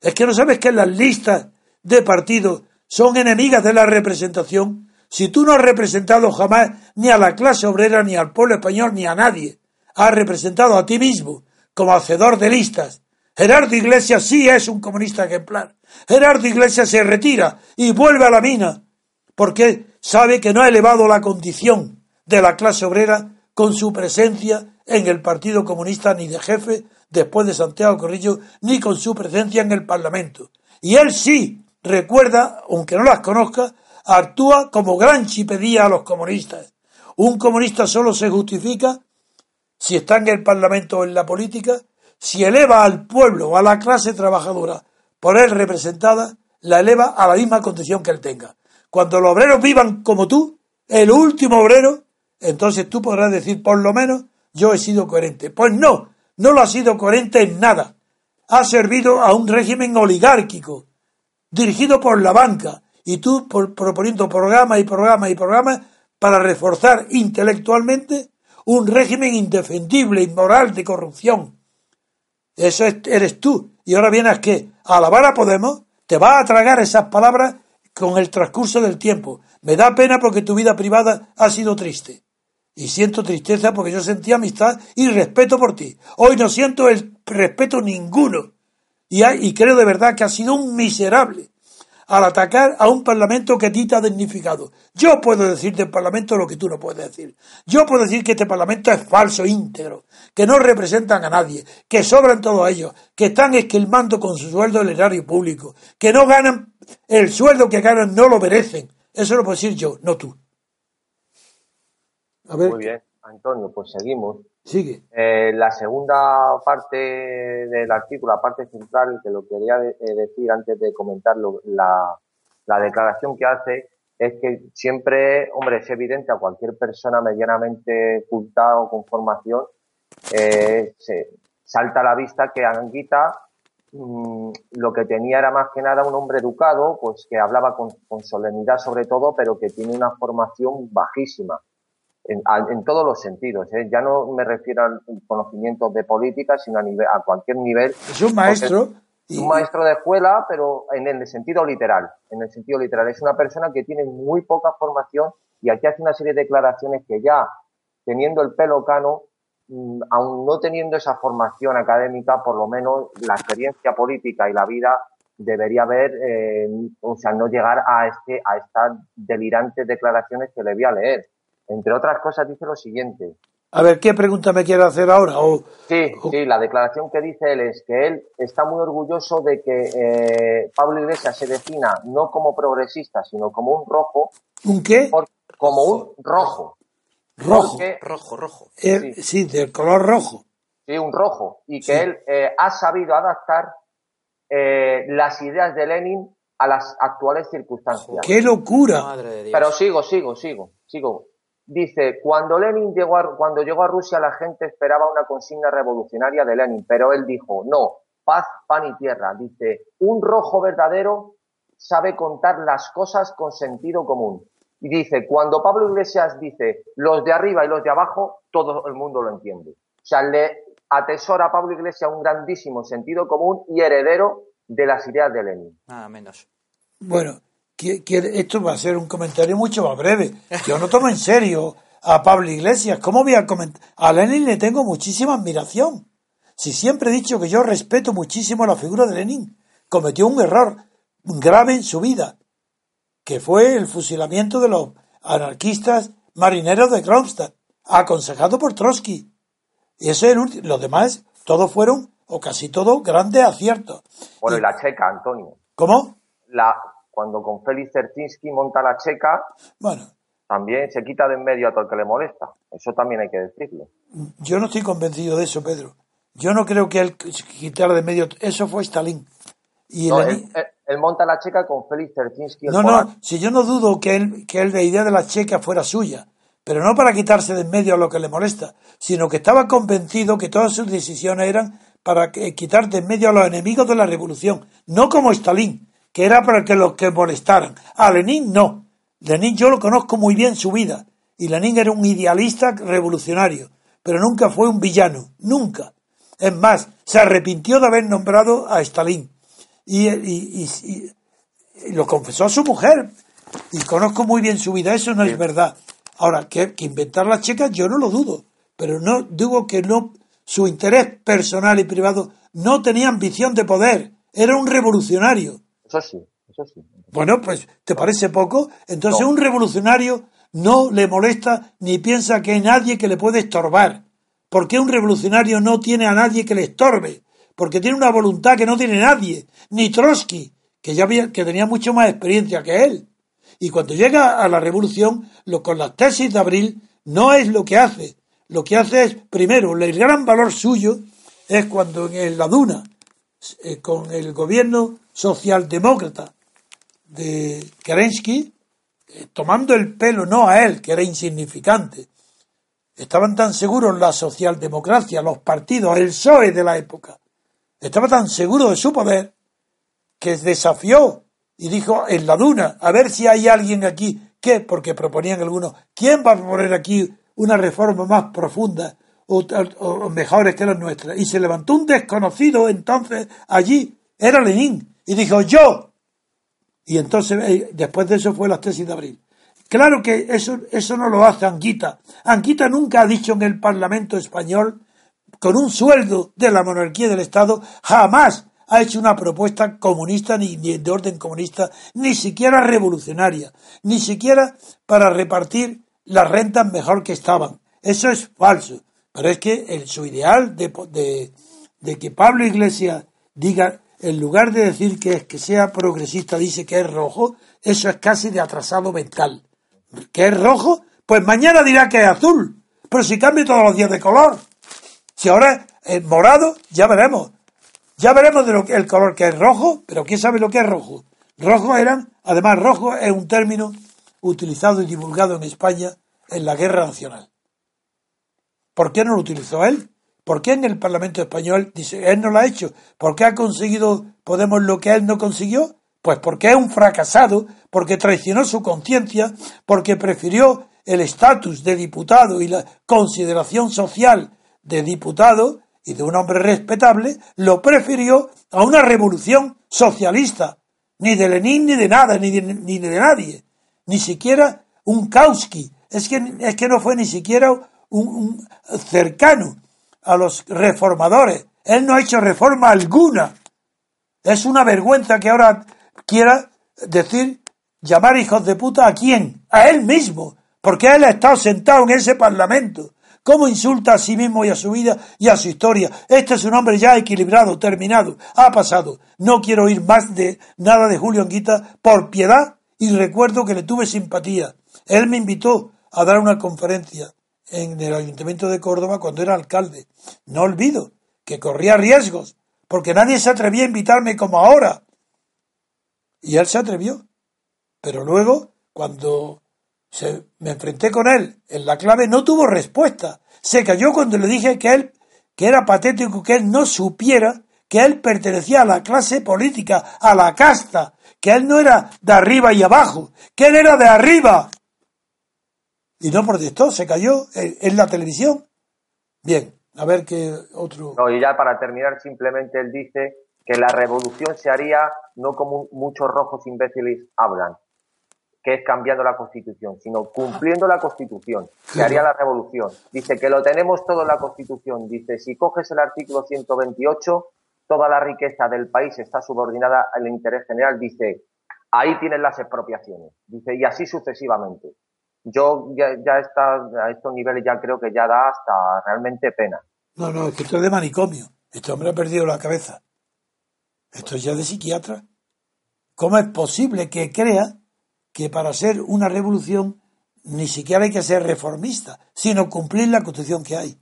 Es que no sabes que en las listas de partidos son enemigas de la representación. Si tú no has representado jamás ni a la clase obrera, ni al pueblo español, ni a nadie, has representado a ti mismo como hacedor de listas. Gerardo Iglesias sí es un comunista ejemplar. Gerardo Iglesias se retira y vuelve a la mina. Porque sabe que no ha elevado la condición de la clase obrera con su presencia en el Partido Comunista ni de jefe después de Santiago Corrillo, ni con su presencia en el Parlamento. Y él sí recuerda, aunque no las conozca, actúa como gran chipedía a los comunistas. Un comunista solo se justifica si está en el Parlamento o en la política, si eleva al pueblo o a la clase trabajadora por él representada, la eleva a la misma condición que él tenga. Cuando los obreros vivan como tú, el último obrero, entonces tú podrás decir, por lo menos, yo he sido coherente. Pues no, no lo ha sido coherente en nada. Ha servido a un régimen oligárquico, dirigido por la banca, y tú proponiendo programas y programas y programas para reforzar intelectualmente un régimen indefendible, inmoral, de corrupción. Eso eres tú. Y ahora vienes que a alabar a Podemos, te vas a tragar esas palabras con el transcurso del tiempo. Me da pena porque tu vida privada ha sido triste. Y siento tristeza porque yo sentí amistad y respeto por ti. Hoy no siento el respeto ninguno. Y, creo de verdad que ha sido un miserable al atacar a un parlamento que a ti te ha dignificado. Yo puedo decir del parlamento lo que tú no puedes decir. Yo puedo decir que este parlamento es falso, íntegro, que no representan a nadie, que sobran todos ellos, que están esquilmando con su sueldo el erario público, que no ganan el sueldo que ganan, no lo merecen. Eso lo puedo decir yo, no tú. Muy bien, Antonio, pues seguimos. Sigue. Eh, la segunda parte del artículo, la parte central, que lo quería eh, decir antes de comentar la, la declaración que hace, es que siempre, hombre, es evidente a cualquier persona medianamente culta o con formación, eh, se salta a la vista que Anguita mm, lo que tenía era más que nada un hombre educado, pues que hablaba con solemnidad sobre todo, pero que tiene una formación bajísima en, todos los sentidos. ¿eh? Ya no me refiero al conocimiento de política, sino a, nivel, a cualquier nivel. Es un maestro. Es un maestro de escuela, pero en el sentido literal. En el sentido literal. Es una persona que tiene muy poca formación y aquí hace una serie de declaraciones que ya, teniendo el pelo cano, mm, aún no teniendo esa formación académica, por lo menos la experiencia política y la vida debería haber, eh, o sea, no llegar a este, a estas delirantes declaraciones que le voy a leer. Entre otras cosas dice lo siguiente. A ver, ¿qué pregunta me quiere hacer ahora? sí, sí, la declaración que dice él es que él está muy orgulloso de que eh, Pablo Iglesias se defina no como progresista, sino como un rojo. ¿Un qué? como un rojo. Rojo. rojo, rojo. sí. del color rojo. Sí, un rojo. Y que él eh, ha sabido adaptar eh, las ideas de Lenin a las actuales circunstancias. ¡Qué locura! Pero sigo, sigo, sigo, sigo. Dice, cuando Lenin llegó a, cuando llegó a Rusia la gente esperaba una consigna revolucionaria de Lenin, pero él dijo, no, paz, pan y tierra. Dice, un rojo verdadero sabe contar las cosas con sentido común. Y dice, cuando Pablo Iglesias dice los de arriba y los de abajo, todo el mundo lo entiende. O sea, le atesora a Pablo Iglesias un grandísimo sentido común y heredero de las ideas de Lenin. Nada menos. Bueno, esto va a ser un comentario mucho más breve. Yo no tomo en serio a Pablo Iglesias. ¿Cómo voy a comentar? A Lenin le tengo muchísima admiración. Si siempre he dicho que yo respeto muchísimo la figura de Lenin, cometió un error grave en su vida, que fue el fusilamiento de los anarquistas marineros de Kronstadt, aconsejado por Trotsky. Y eso es el último. Los demás, todos fueron, o casi todos, grandes aciertos. Bueno, y la checa, Antonio. ¿Cómo? La, cuando con Félix Certinsky monta la checa, bueno, también se quita de en medio a todo el que le molesta. Eso también hay que decirlo. Yo no estoy convencido de eso, Pedro. Yo no creo que él quitara de medio. Eso fue Stalin. Y él, monta la checa con Félix Certinsky. No, no, si yo no dudo que él, que él la idea de la checa fuera suya, pero no para quitarse de en medio a lo que le molesta, sino que estaba convencido que todas sus decisiones eran para quitar de en medio a los enemigos de la revolución, no como Stalin, que era para que los que molestaran. A Lenin no. Lenin yo lo conozco muy bien su vida. Y Lenin era un idealista revolucionario, pero nunca fue un villano, nunca. Es más, se arrepintió de haber nombrado a Stalin. Y, lo confesó a su mujer. Y conozco muy bien su vida, eso no es verdad. Ahora, que, que inventar las checas yo no lo dudo, pero no digo que no, su interés personal y privado no tenía ambición de poder, era un revolucionario eso sí, Eso sí. Bueno, pues, ¿te parece poco? Entonces No. un revolucionario no le molesta ni piensa que hay nadie que le puede estorbar. Porque un revolucionario no tiene a nadie que le estorbe. Porque tiene una voluntad que no tiene nadie. Ni Trotsky, que ya había, que tenía mucho más experiencia que él. Y cuando llega a la revolución, lo, con las tesis de abril, no es lo que hace. Lo que hace es, primero, el gran valor suyo es cuando en la Duna, eh, con el gobierno socialdemócrata de Kerensky, eh, tomando el pelo no a él, que era insignificante. Estaban tan seguros la socialdemocracia, los partidos, el PSOE de la época. Estaba tan seguro de su poder que desafió y dijo en la duna, a ver si hay alguien aquí, ¿qué? Porque proponían algunos, ¿quién va a proponer aquí una reforma más profunda o, o- mejores que las nuestras? Y se levantó un desconocido entonces allí, era Lenin, y dijo, yo, y entonces, eh, después de eso fue las tesis de abril. Claro que eso, eso no lo hace Anguita. Anguita nunca ha dicho en el Parlamento español, con un sueldo de la monarquía del Estado, jamás ha hecho una propuesta comunista, ni, ni de orden comunista, ni siquiera revolucionaria, ni siquiera para repartir las rentas mejor que estaban. Eso es falso. Pero es que el, su ideal de, que Pablo Iglesias diga, en lugar de decir que es que sea progresista, dice que es rojo, eso es casi de atrasado mental. ¿Que es rojo? Pues mañana dirá que es azul. Pero si cambia todos los días de color. Si ahora es morado, ya veremos. Ya veremos de lo que el color que es rojo, pero ¿quién sabe lo que es rojo? Rojo eran, además rojo es un término utilizado y divulgado en España en la guerra nacional. ¿Por qué no lo utilizó él? ¿Por qué en el Parlamento español dice, él no lo ha hecho? ¿Por qué ha conseguido Podemos lo que él no consiguió? Pues porque es un fracasado, porque traicionó su conciencia, porque prefirió el estatus de diputado y la consideración social de diputado y de un hombre respetable, lo prefirió a una revolución socialista, ni de Lenin ni de nada, ni de, ni de nadie, ni siquiera un Kautsky, es que, es que no fue ni siquiera un, cercano a los reformadores, él no ha hecho reforma alguna, es una vergüenza que ahora quiera decir, llamar hijos de puta a quién, a él mismo, porque él ha estado sentado en ese parlamento. ¿Cómo insulta a sí mismo y a su vida y a su historia? Este es un hombre ya equilibrado, terminado, ha pasado. No quiero oír más de nada de Julio Anguita por piedad y recuerdo que le tuve simpatía. Él me invitó a dar una conferencia en el Ayuntamiento de Córdoba cuando era alcalde. No olvido que corría riesgos, porque nadie se atrevía a invitarme como ahora. Y él se atrevió. Pero luego, cuando se, me enfrenté con él en la clave, no tuvo respuesta. Se cayó cuando le dije que él, que era patético que él no supiera que él pertenecía a la clase política, a la casta, que él no era de arriba y abajo, que él era de arriba. Y no protestó, se cayó en, en la televisión. Bien, a ver qué otro. No, y ya para terminar, simplemente él dice que la revolución se haría no como muchos rojos imbéciles hablan, que es cambiando la constitución, sino cumpliendo la constitución. Se haría la revolución. Dice que lo tenemos todo en la constitución. Dice, si coges el artículo 128, toda la riqueza del país está subordinada al interés general. Dice, ahí tienes las expropiaciones. Dice, y así sucesivamente. Yo ya, ya está, a estos niveles ya creo que ya da hasta realmente pena. No, no, es que esto es de manicomio. Este hombre ha perdido la cabeza. Esto es ya de psiquiatra. ¿Cómo es posible que crea que para ser una revolución ni siquiera hay que ser reformista, sino cumplir la constitución que hay?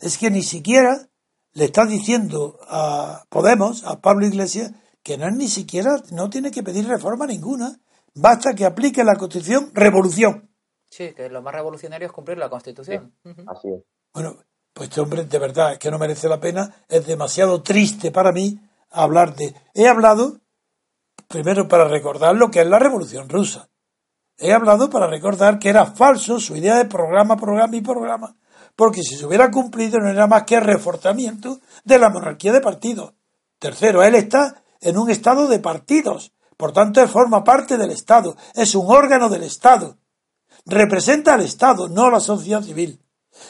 Es que ni siquiera le está diciendo a Podemos, a Pablo Iglesias, que no es ni siquiera, no tiene que pedir reforma ninguna. Basta que aplique la constitución revolución. Sí, que lo más revolucionario es cumplir la Constitución. Así es. Bueno, pues este hombre de verdad es que no merece la pena, es demasiado triste para mí hablar de... He hablado, primero para recordar lo que es la Revolución Rusa. He hablado para recordar que era falso su idea de programa, programa y programa, porque si se hubiera cumplido no era más que el reforzamiento de la monarquía de partidos. Tercero, él está en un estado de partidos, por tanto él forma parte del Estado, es un órgano del Estado, representa al Estado, no a la sociedad civil.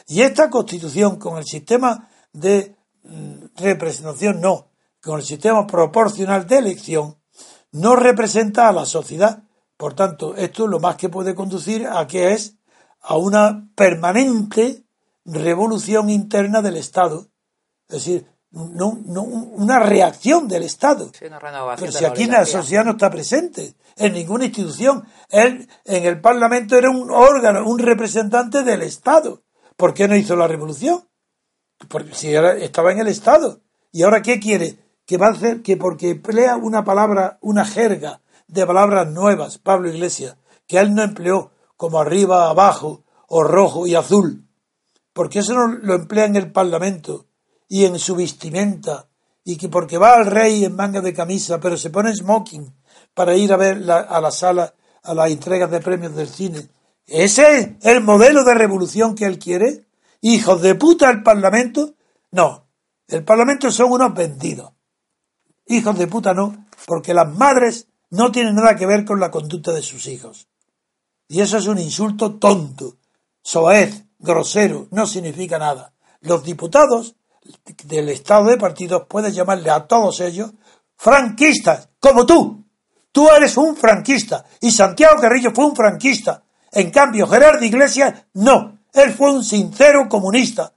Y esta constitución con el sistema de mm, representación, no, con el sistema proporcional de elección, no representa a la sociedad. Por tanto, esto lo más que puede conducir a que es a una permanente revolución interna del Estado. Es decir, no, no, una reacción del Estado. Pero si aquí la sociedad no está presente, en ninguna institución. Él en el Parlamento era un órgano, un representante del Estado. ¿Por qué no hizo la revolución? Porque si estaba en el Estado. ¿Y ahora qué quiere? Que va a hacer que porque emplea una palabra, una jerga de palabras nuevas, Pablo Iglesias, que él no empleó como arriba, abajo, o rojo y azul. Porque eso no lo emplea en el Parlamento y en su vestimenta, y que porque va al rey en manga de camisa, pero se pone smoking para ir a ver a la sala, a las entregas de premios del cine. ¿Ese es el modelo de revolución que él quiere? ¿Hijos de puta el Parlamento? No, el Parlamento son unos vendidos. Hijos de puta no, porque las madres no tienen nada que ver con la conducta de sus hijos. Y eso es un insulto tonto, soez, grosero, no significa nada. Los diputados del Estado de partidos puedes llamarle a todos ellos franquistas, como tú. Tú eres un franquista y Santiago Carrillo fue un franquista. En cambio, Gerardo Iglesias no. Él fue un sincero comunista.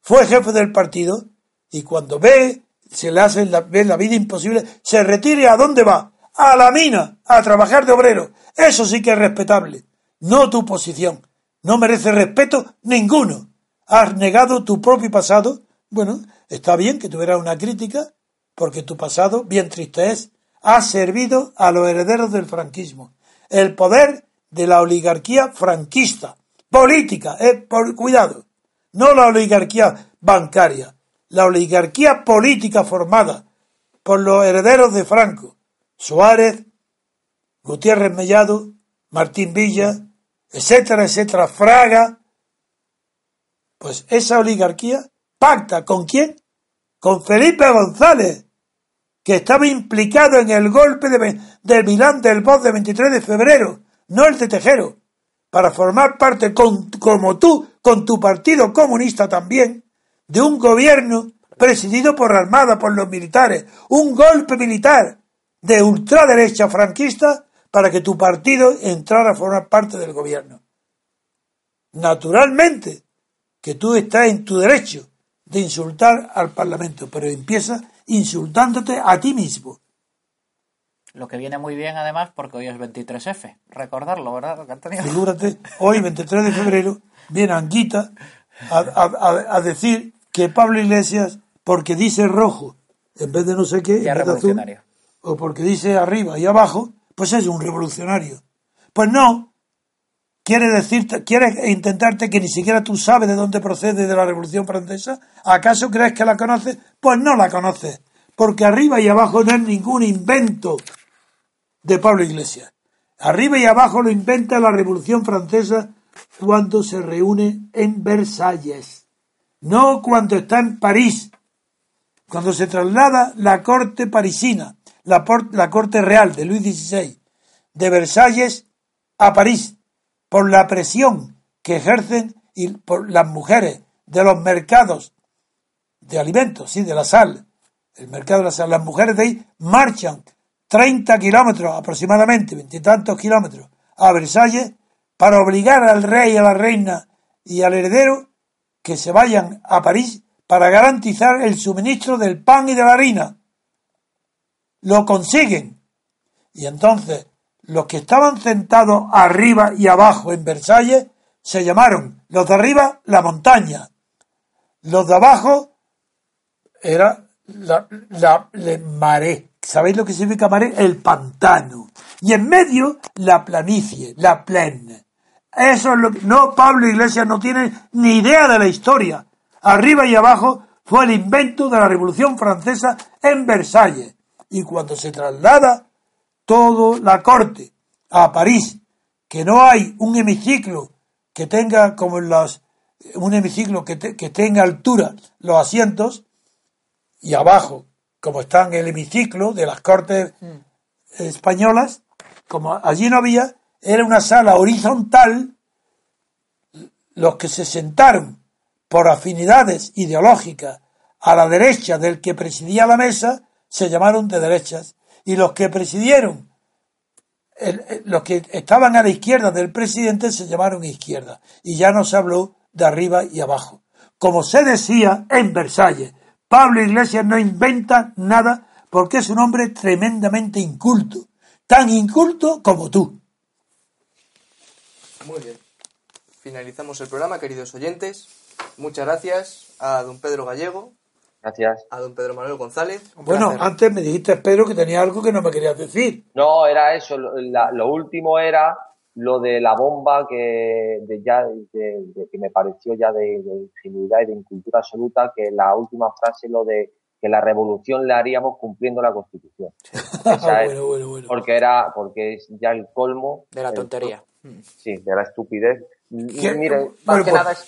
Fue jefe del partido y cuando ve, se le hace la, la vida imposible, se retire a dónde va? A la mina, a trabajar de obrero. Eso sí que es respetable. No tu posición. No merece respeto ninguno. Has negado tu propio pasado bueno, está bien que tuvieras una crítica, porque tu pasado, bien triste es, ha servido a los herederos del franquismo. El poder de la oligarquía franquista, política, eh, por, cuidado, no la oligarquía bancaria, la oligarquía política formada por los herederos de Franco, Suárez, Gutiérrez Mellado, Martín Villa, etcétera, etcétera, Fraga, pues esa oligarquía pacta con quién? Con Felipe González, que estaba implicado en el golpe de, del Milán del Voz de 23 de febrero, no el de Tejero, para formar parte, como tú, con tu partido comunista también, de un gobierno presidido por la Armada, por los militares, un golpe militar de ultraderecha franquista para que tu partido entrara a formar parte del gobierno. Naturalmente que tú estás en tu derecho de insultar al Parlamento, pero empieza insultándote a ti mismo. Lo que viene muy bien además porque hoy es 23F, recordarlo, ¿verdad, Figúrate, hoy 23 de febrero viene Anguita a, decir que Pablo Iglesias, porque dice rojo en vez de no sé qué, o porque dice arriba y abajo, pues es un revolucionario. Pues no, ¿Quiere decirte, quieres intentarte que ni siquiera tú sabes de dónde procede de la Revolución Francesa? ¿Acaso crees que la conoces? Pues no la conoces, porque arriba y abajo no es ningún invento de Pablo Iglesias. Arriba y abajo lo inventa la Revolución Francesa cuando se reúne en Versalles, no cuando está en París, cuando se traslada la corte parisina, la, la corte real de Luis XVI, de Versalles a París, por la presión que ejercen y por las mujeres de los mercados de alimentos, sí, de la sal, el mercado de la sal, las mujeres de ahí marchan 30 kilómetros aproximadamente, veintitantos kilómetros, a Versalles para obligar al rey, a la reina y al heredero que se vayan a París para garantizar el suministro del pan y de la harina. Lo consiguen. Y entonces los que estaban sentados arriba y abajo en Versalles se llamaron los de arriba la montaña, los de abajo era la, la, maré. ¿Sabéis lo que significa maré? El pantano. Y en medio la planicie, la plaine. Eso es lo que... No, Pablo Iglesias no tiene ni idea de la historia. Arriba y abajo fue el invento de la Revolución Francesa en Versalles. Y cuando se traslada toda la corte a París, que no hay un hemiciclo que tenga como en los, un hemiciclo que, que tenga altura los asientos y abajo, como está en el hemiciclo de las cortes mm. españolas, como allí no había, era una sala horizontal, los que se sentaron por afinidades ideológicas a la derecha del que presidía la mesa se llamaron de derechas y los que presidieron, los que estaban a la izquierda del presidente se llamaron izquierda y ya no se habló de arriba y abajo. Como se decía en Versalles, Pablo Iglesias no inventa nada porque es un hombre tremendamente inculto, tan inculto como tú. Muy bien. Finalizamos el programa, queridos oyentes. Muchas gracias a don Pedro Gallego, Gracias. a don Pedro Manuel González. Bueno, placer. antes me dijiste, espero que tenía algo que no me querías decir. No, era eso. Lo, la- lo último era lo de la bomba que de ya de- de- que me pareció ya de, de ingenuidad y de incultura absoluta que la última frase lo de que la revolución la haríamos cumpliendo la Constitución. Esa es, bueno, bueno, bueno. porque era porque es ya el colmo De la el- tontería. sí, de la estupidez. ¿Qué? Mire, más Bueno, que pues- nada es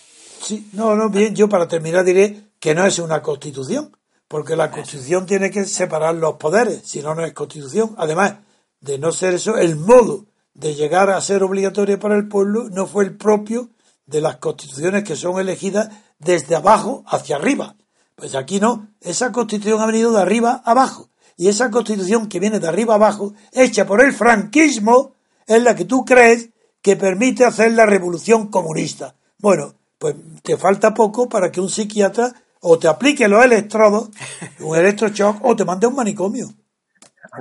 Sí, no, no, bien, yo para terminar diré que no es una constitución, porque la constitución tiene que separar los poderes, si no, no es constitución. Además de no ser eso, el modo de llegar a ser obligatoria para el pueblo no fue el propio de las constituciones que son elegidas desde abajo hacia arriba. Pues aquí no, esa constitución ha venido de arriba abajo. Y esa constitución que viene de arriba abajo, hecha por el franquismo, es la que tú crees que permite hacer la revolución comunista. Bueno, pues te falta poco para que un psiquiatra o te aplique los electrodos, un electroshock, o te mande a un manicomio.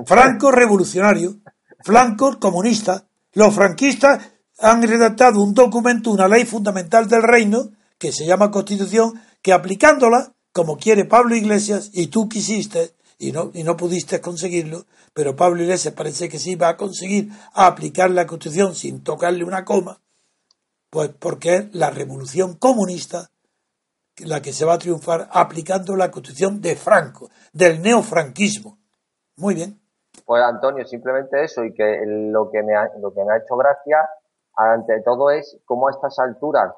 Franco revolucionario, Franco comunista. Los franquistas han redactado un documento, una ley fundamental del reino, que se llama Constitución, que aplicándola, como quiere Pablo Iglesias, y tú quisiste, y no, y no pudiste conseguirlo, pero Pablo Iglesias parece que sí va a conseguir aplicar la Constitución sin tocarle una coma, pues porque es la revolución comunista la que se va a triunfar aplicando la Constitución de Franco, del neofranquismo. Muy bien. Pues Antonio, simplemente eso y que lo que me ha, lo que me ha hecho gracia ante todo es cómo a estas alturas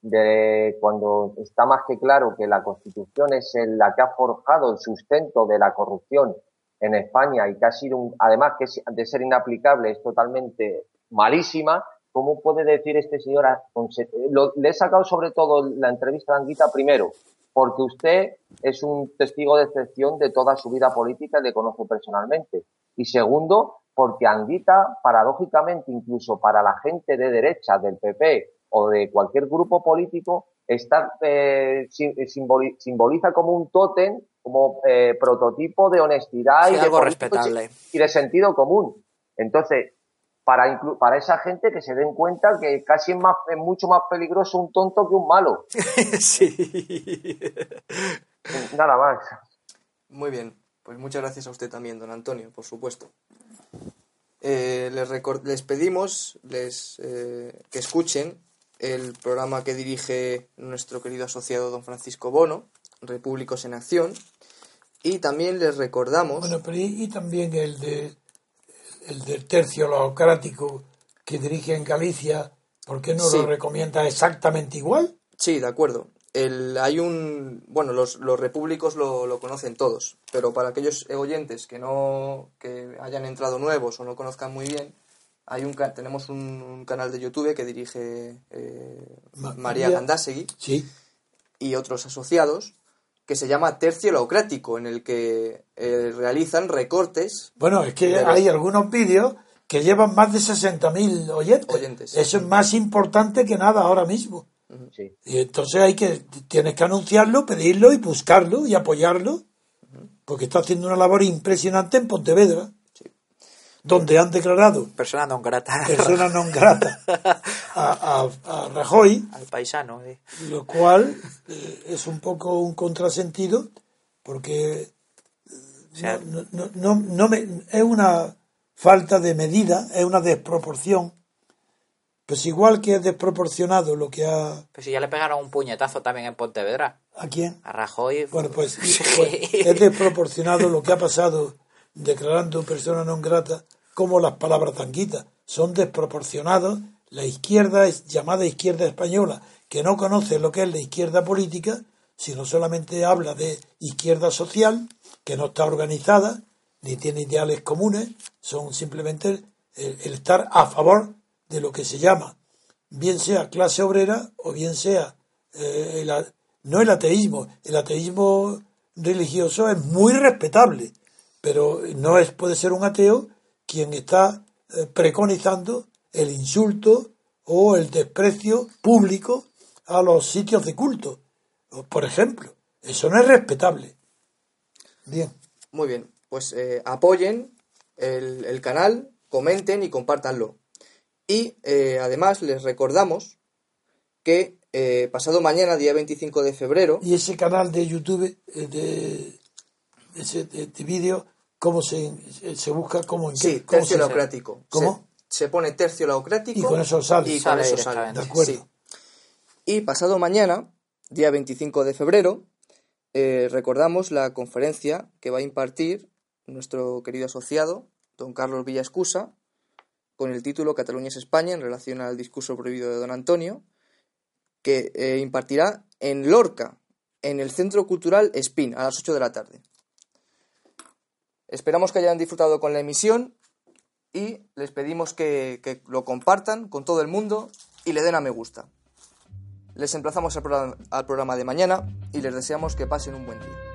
de cuando está más que claro que la Constitución es la que ha forjado el sustento de la corrupción en España y que ha sido un, además que de ser inaplicable es totalmente malísima, ¿cómo puede decir este señor? lo- le he sacado sobre todo la entrevista a Anguita primero, porque usted es un testigo de excepción de toda su vida política y le conoce personalmente. Y segundo, porque Anguita, paradójicamente, incluso para la gente de derecha, del PP o de cualquier grupo político, está, eh, sim- simboli- simboliza como un tótem, como eh, prototipo de honestidad Sí, y, de algo respetable. y de sentido común. Entonces, para, inclu- para esa gente que se den cuenta que casi es, más, es mucho más peligroso un tonto que un malo. sí. Nada más. Muy bien, pues muchas gracias a usted también, don Antonio, por supuesto. Eh, les, les pedimos les, eh, que escuchen el programa que dirige nuestro querido asociado don Francisco Bono, Repúblicos en Acción, y también les recordamos... Bueno, pero y, y también el de el del tercio laocrático que dirige en Galicia, ¿por qué no Sí. lo recomienda exactamente igual? Sí, de acuerdo. El, hay un. Bueno, los, los repúblicos lo, lo conocen todos, pero para aquellos oyentes que no. que hayan entrado nuevos o no conozcan muy bien, hay un tenemos un, un canal de YouTube que dirige eh, Ma- María María. Gandásegui Sí. y otros asociados, que se llama Tercio Laocrático, en el que eh, realizan recortes. Bueno, es que los- hay algunos vídeos que llevan más de 60.000 oyentes. Oyentes. Eso es más importante que nada ahora mismo. Sí. Y entonces hay que, tienes que anunciarlo, pedirlo y buscarlo y apoyarlo, porque está haciendo una labor impresionante en Pontevedra, donde han declarado Persona non grata. persona non grata a, a- a Rajoy, Al paisano. eh. lo cual eh, es un poco un contrasentido, porque eh, sea, no, no, no, no me, es una falta de medida, es una desproporción. Pues igual que es desproporcionado lo que ha... Pues si ya le pegaron un puñetazo también en Pontevedra. ¿A quién? A Rajoy. Bueno, pues, Sí. pues, es desproporcionado lo que ha pasado declarando persona non grata como las palabras tanguitas. Son desproporcionados. La izquierda es llamada izquierda española, que no conoce lo que es la izquierda política, sino solamente habla de izquierda social, que no está organizada, ni tiene ideales comunes, son simplemente el, estar a favor de lo que se llama, bien sea clase obrera o bien sea eh, el no el ateísmo, el ateísmo religioso es muy respetable, pero no es puede ser un ateo quien está eh, preconizando el insulto o el desprecio público a los sitios de culto, por ejemplo. Eso no es respetable. Bien. Muy bien, pues eh, apoyen el, el canal, comenten y compártanlo. Y eh, además les recordamos que eh, pasado mañana, día 25 de febrero, Y ese canal de YouTube, de ese de, de vídeo, ¿cómo se, se busca? ¿Cómo, en qué- sí, cómo tercio se- laocrático. ¿Cómo? Se, se pone tercio laocrático Y con eso sale. y con Sale eso sale. De acuerdo. Sí. Y pasado mañana, día 25 de febrero, eh, recordamos la conferencia que va a impartir nuestro querido asociado, don Carlos Villascusa, con el título Cataluña es España en relación al discurso prohibido de don Antonio, que eh, impartirá en Lorca, en el Centro Cultural Espín, a las 8 de la tarde. Esperamos que hayan disfrutado con la emisión y les pedimos que, lo compartan con todo el mundo y le den a me gusta. Les emplazamos al programa de mañana y les deseamos que pasen un buen día.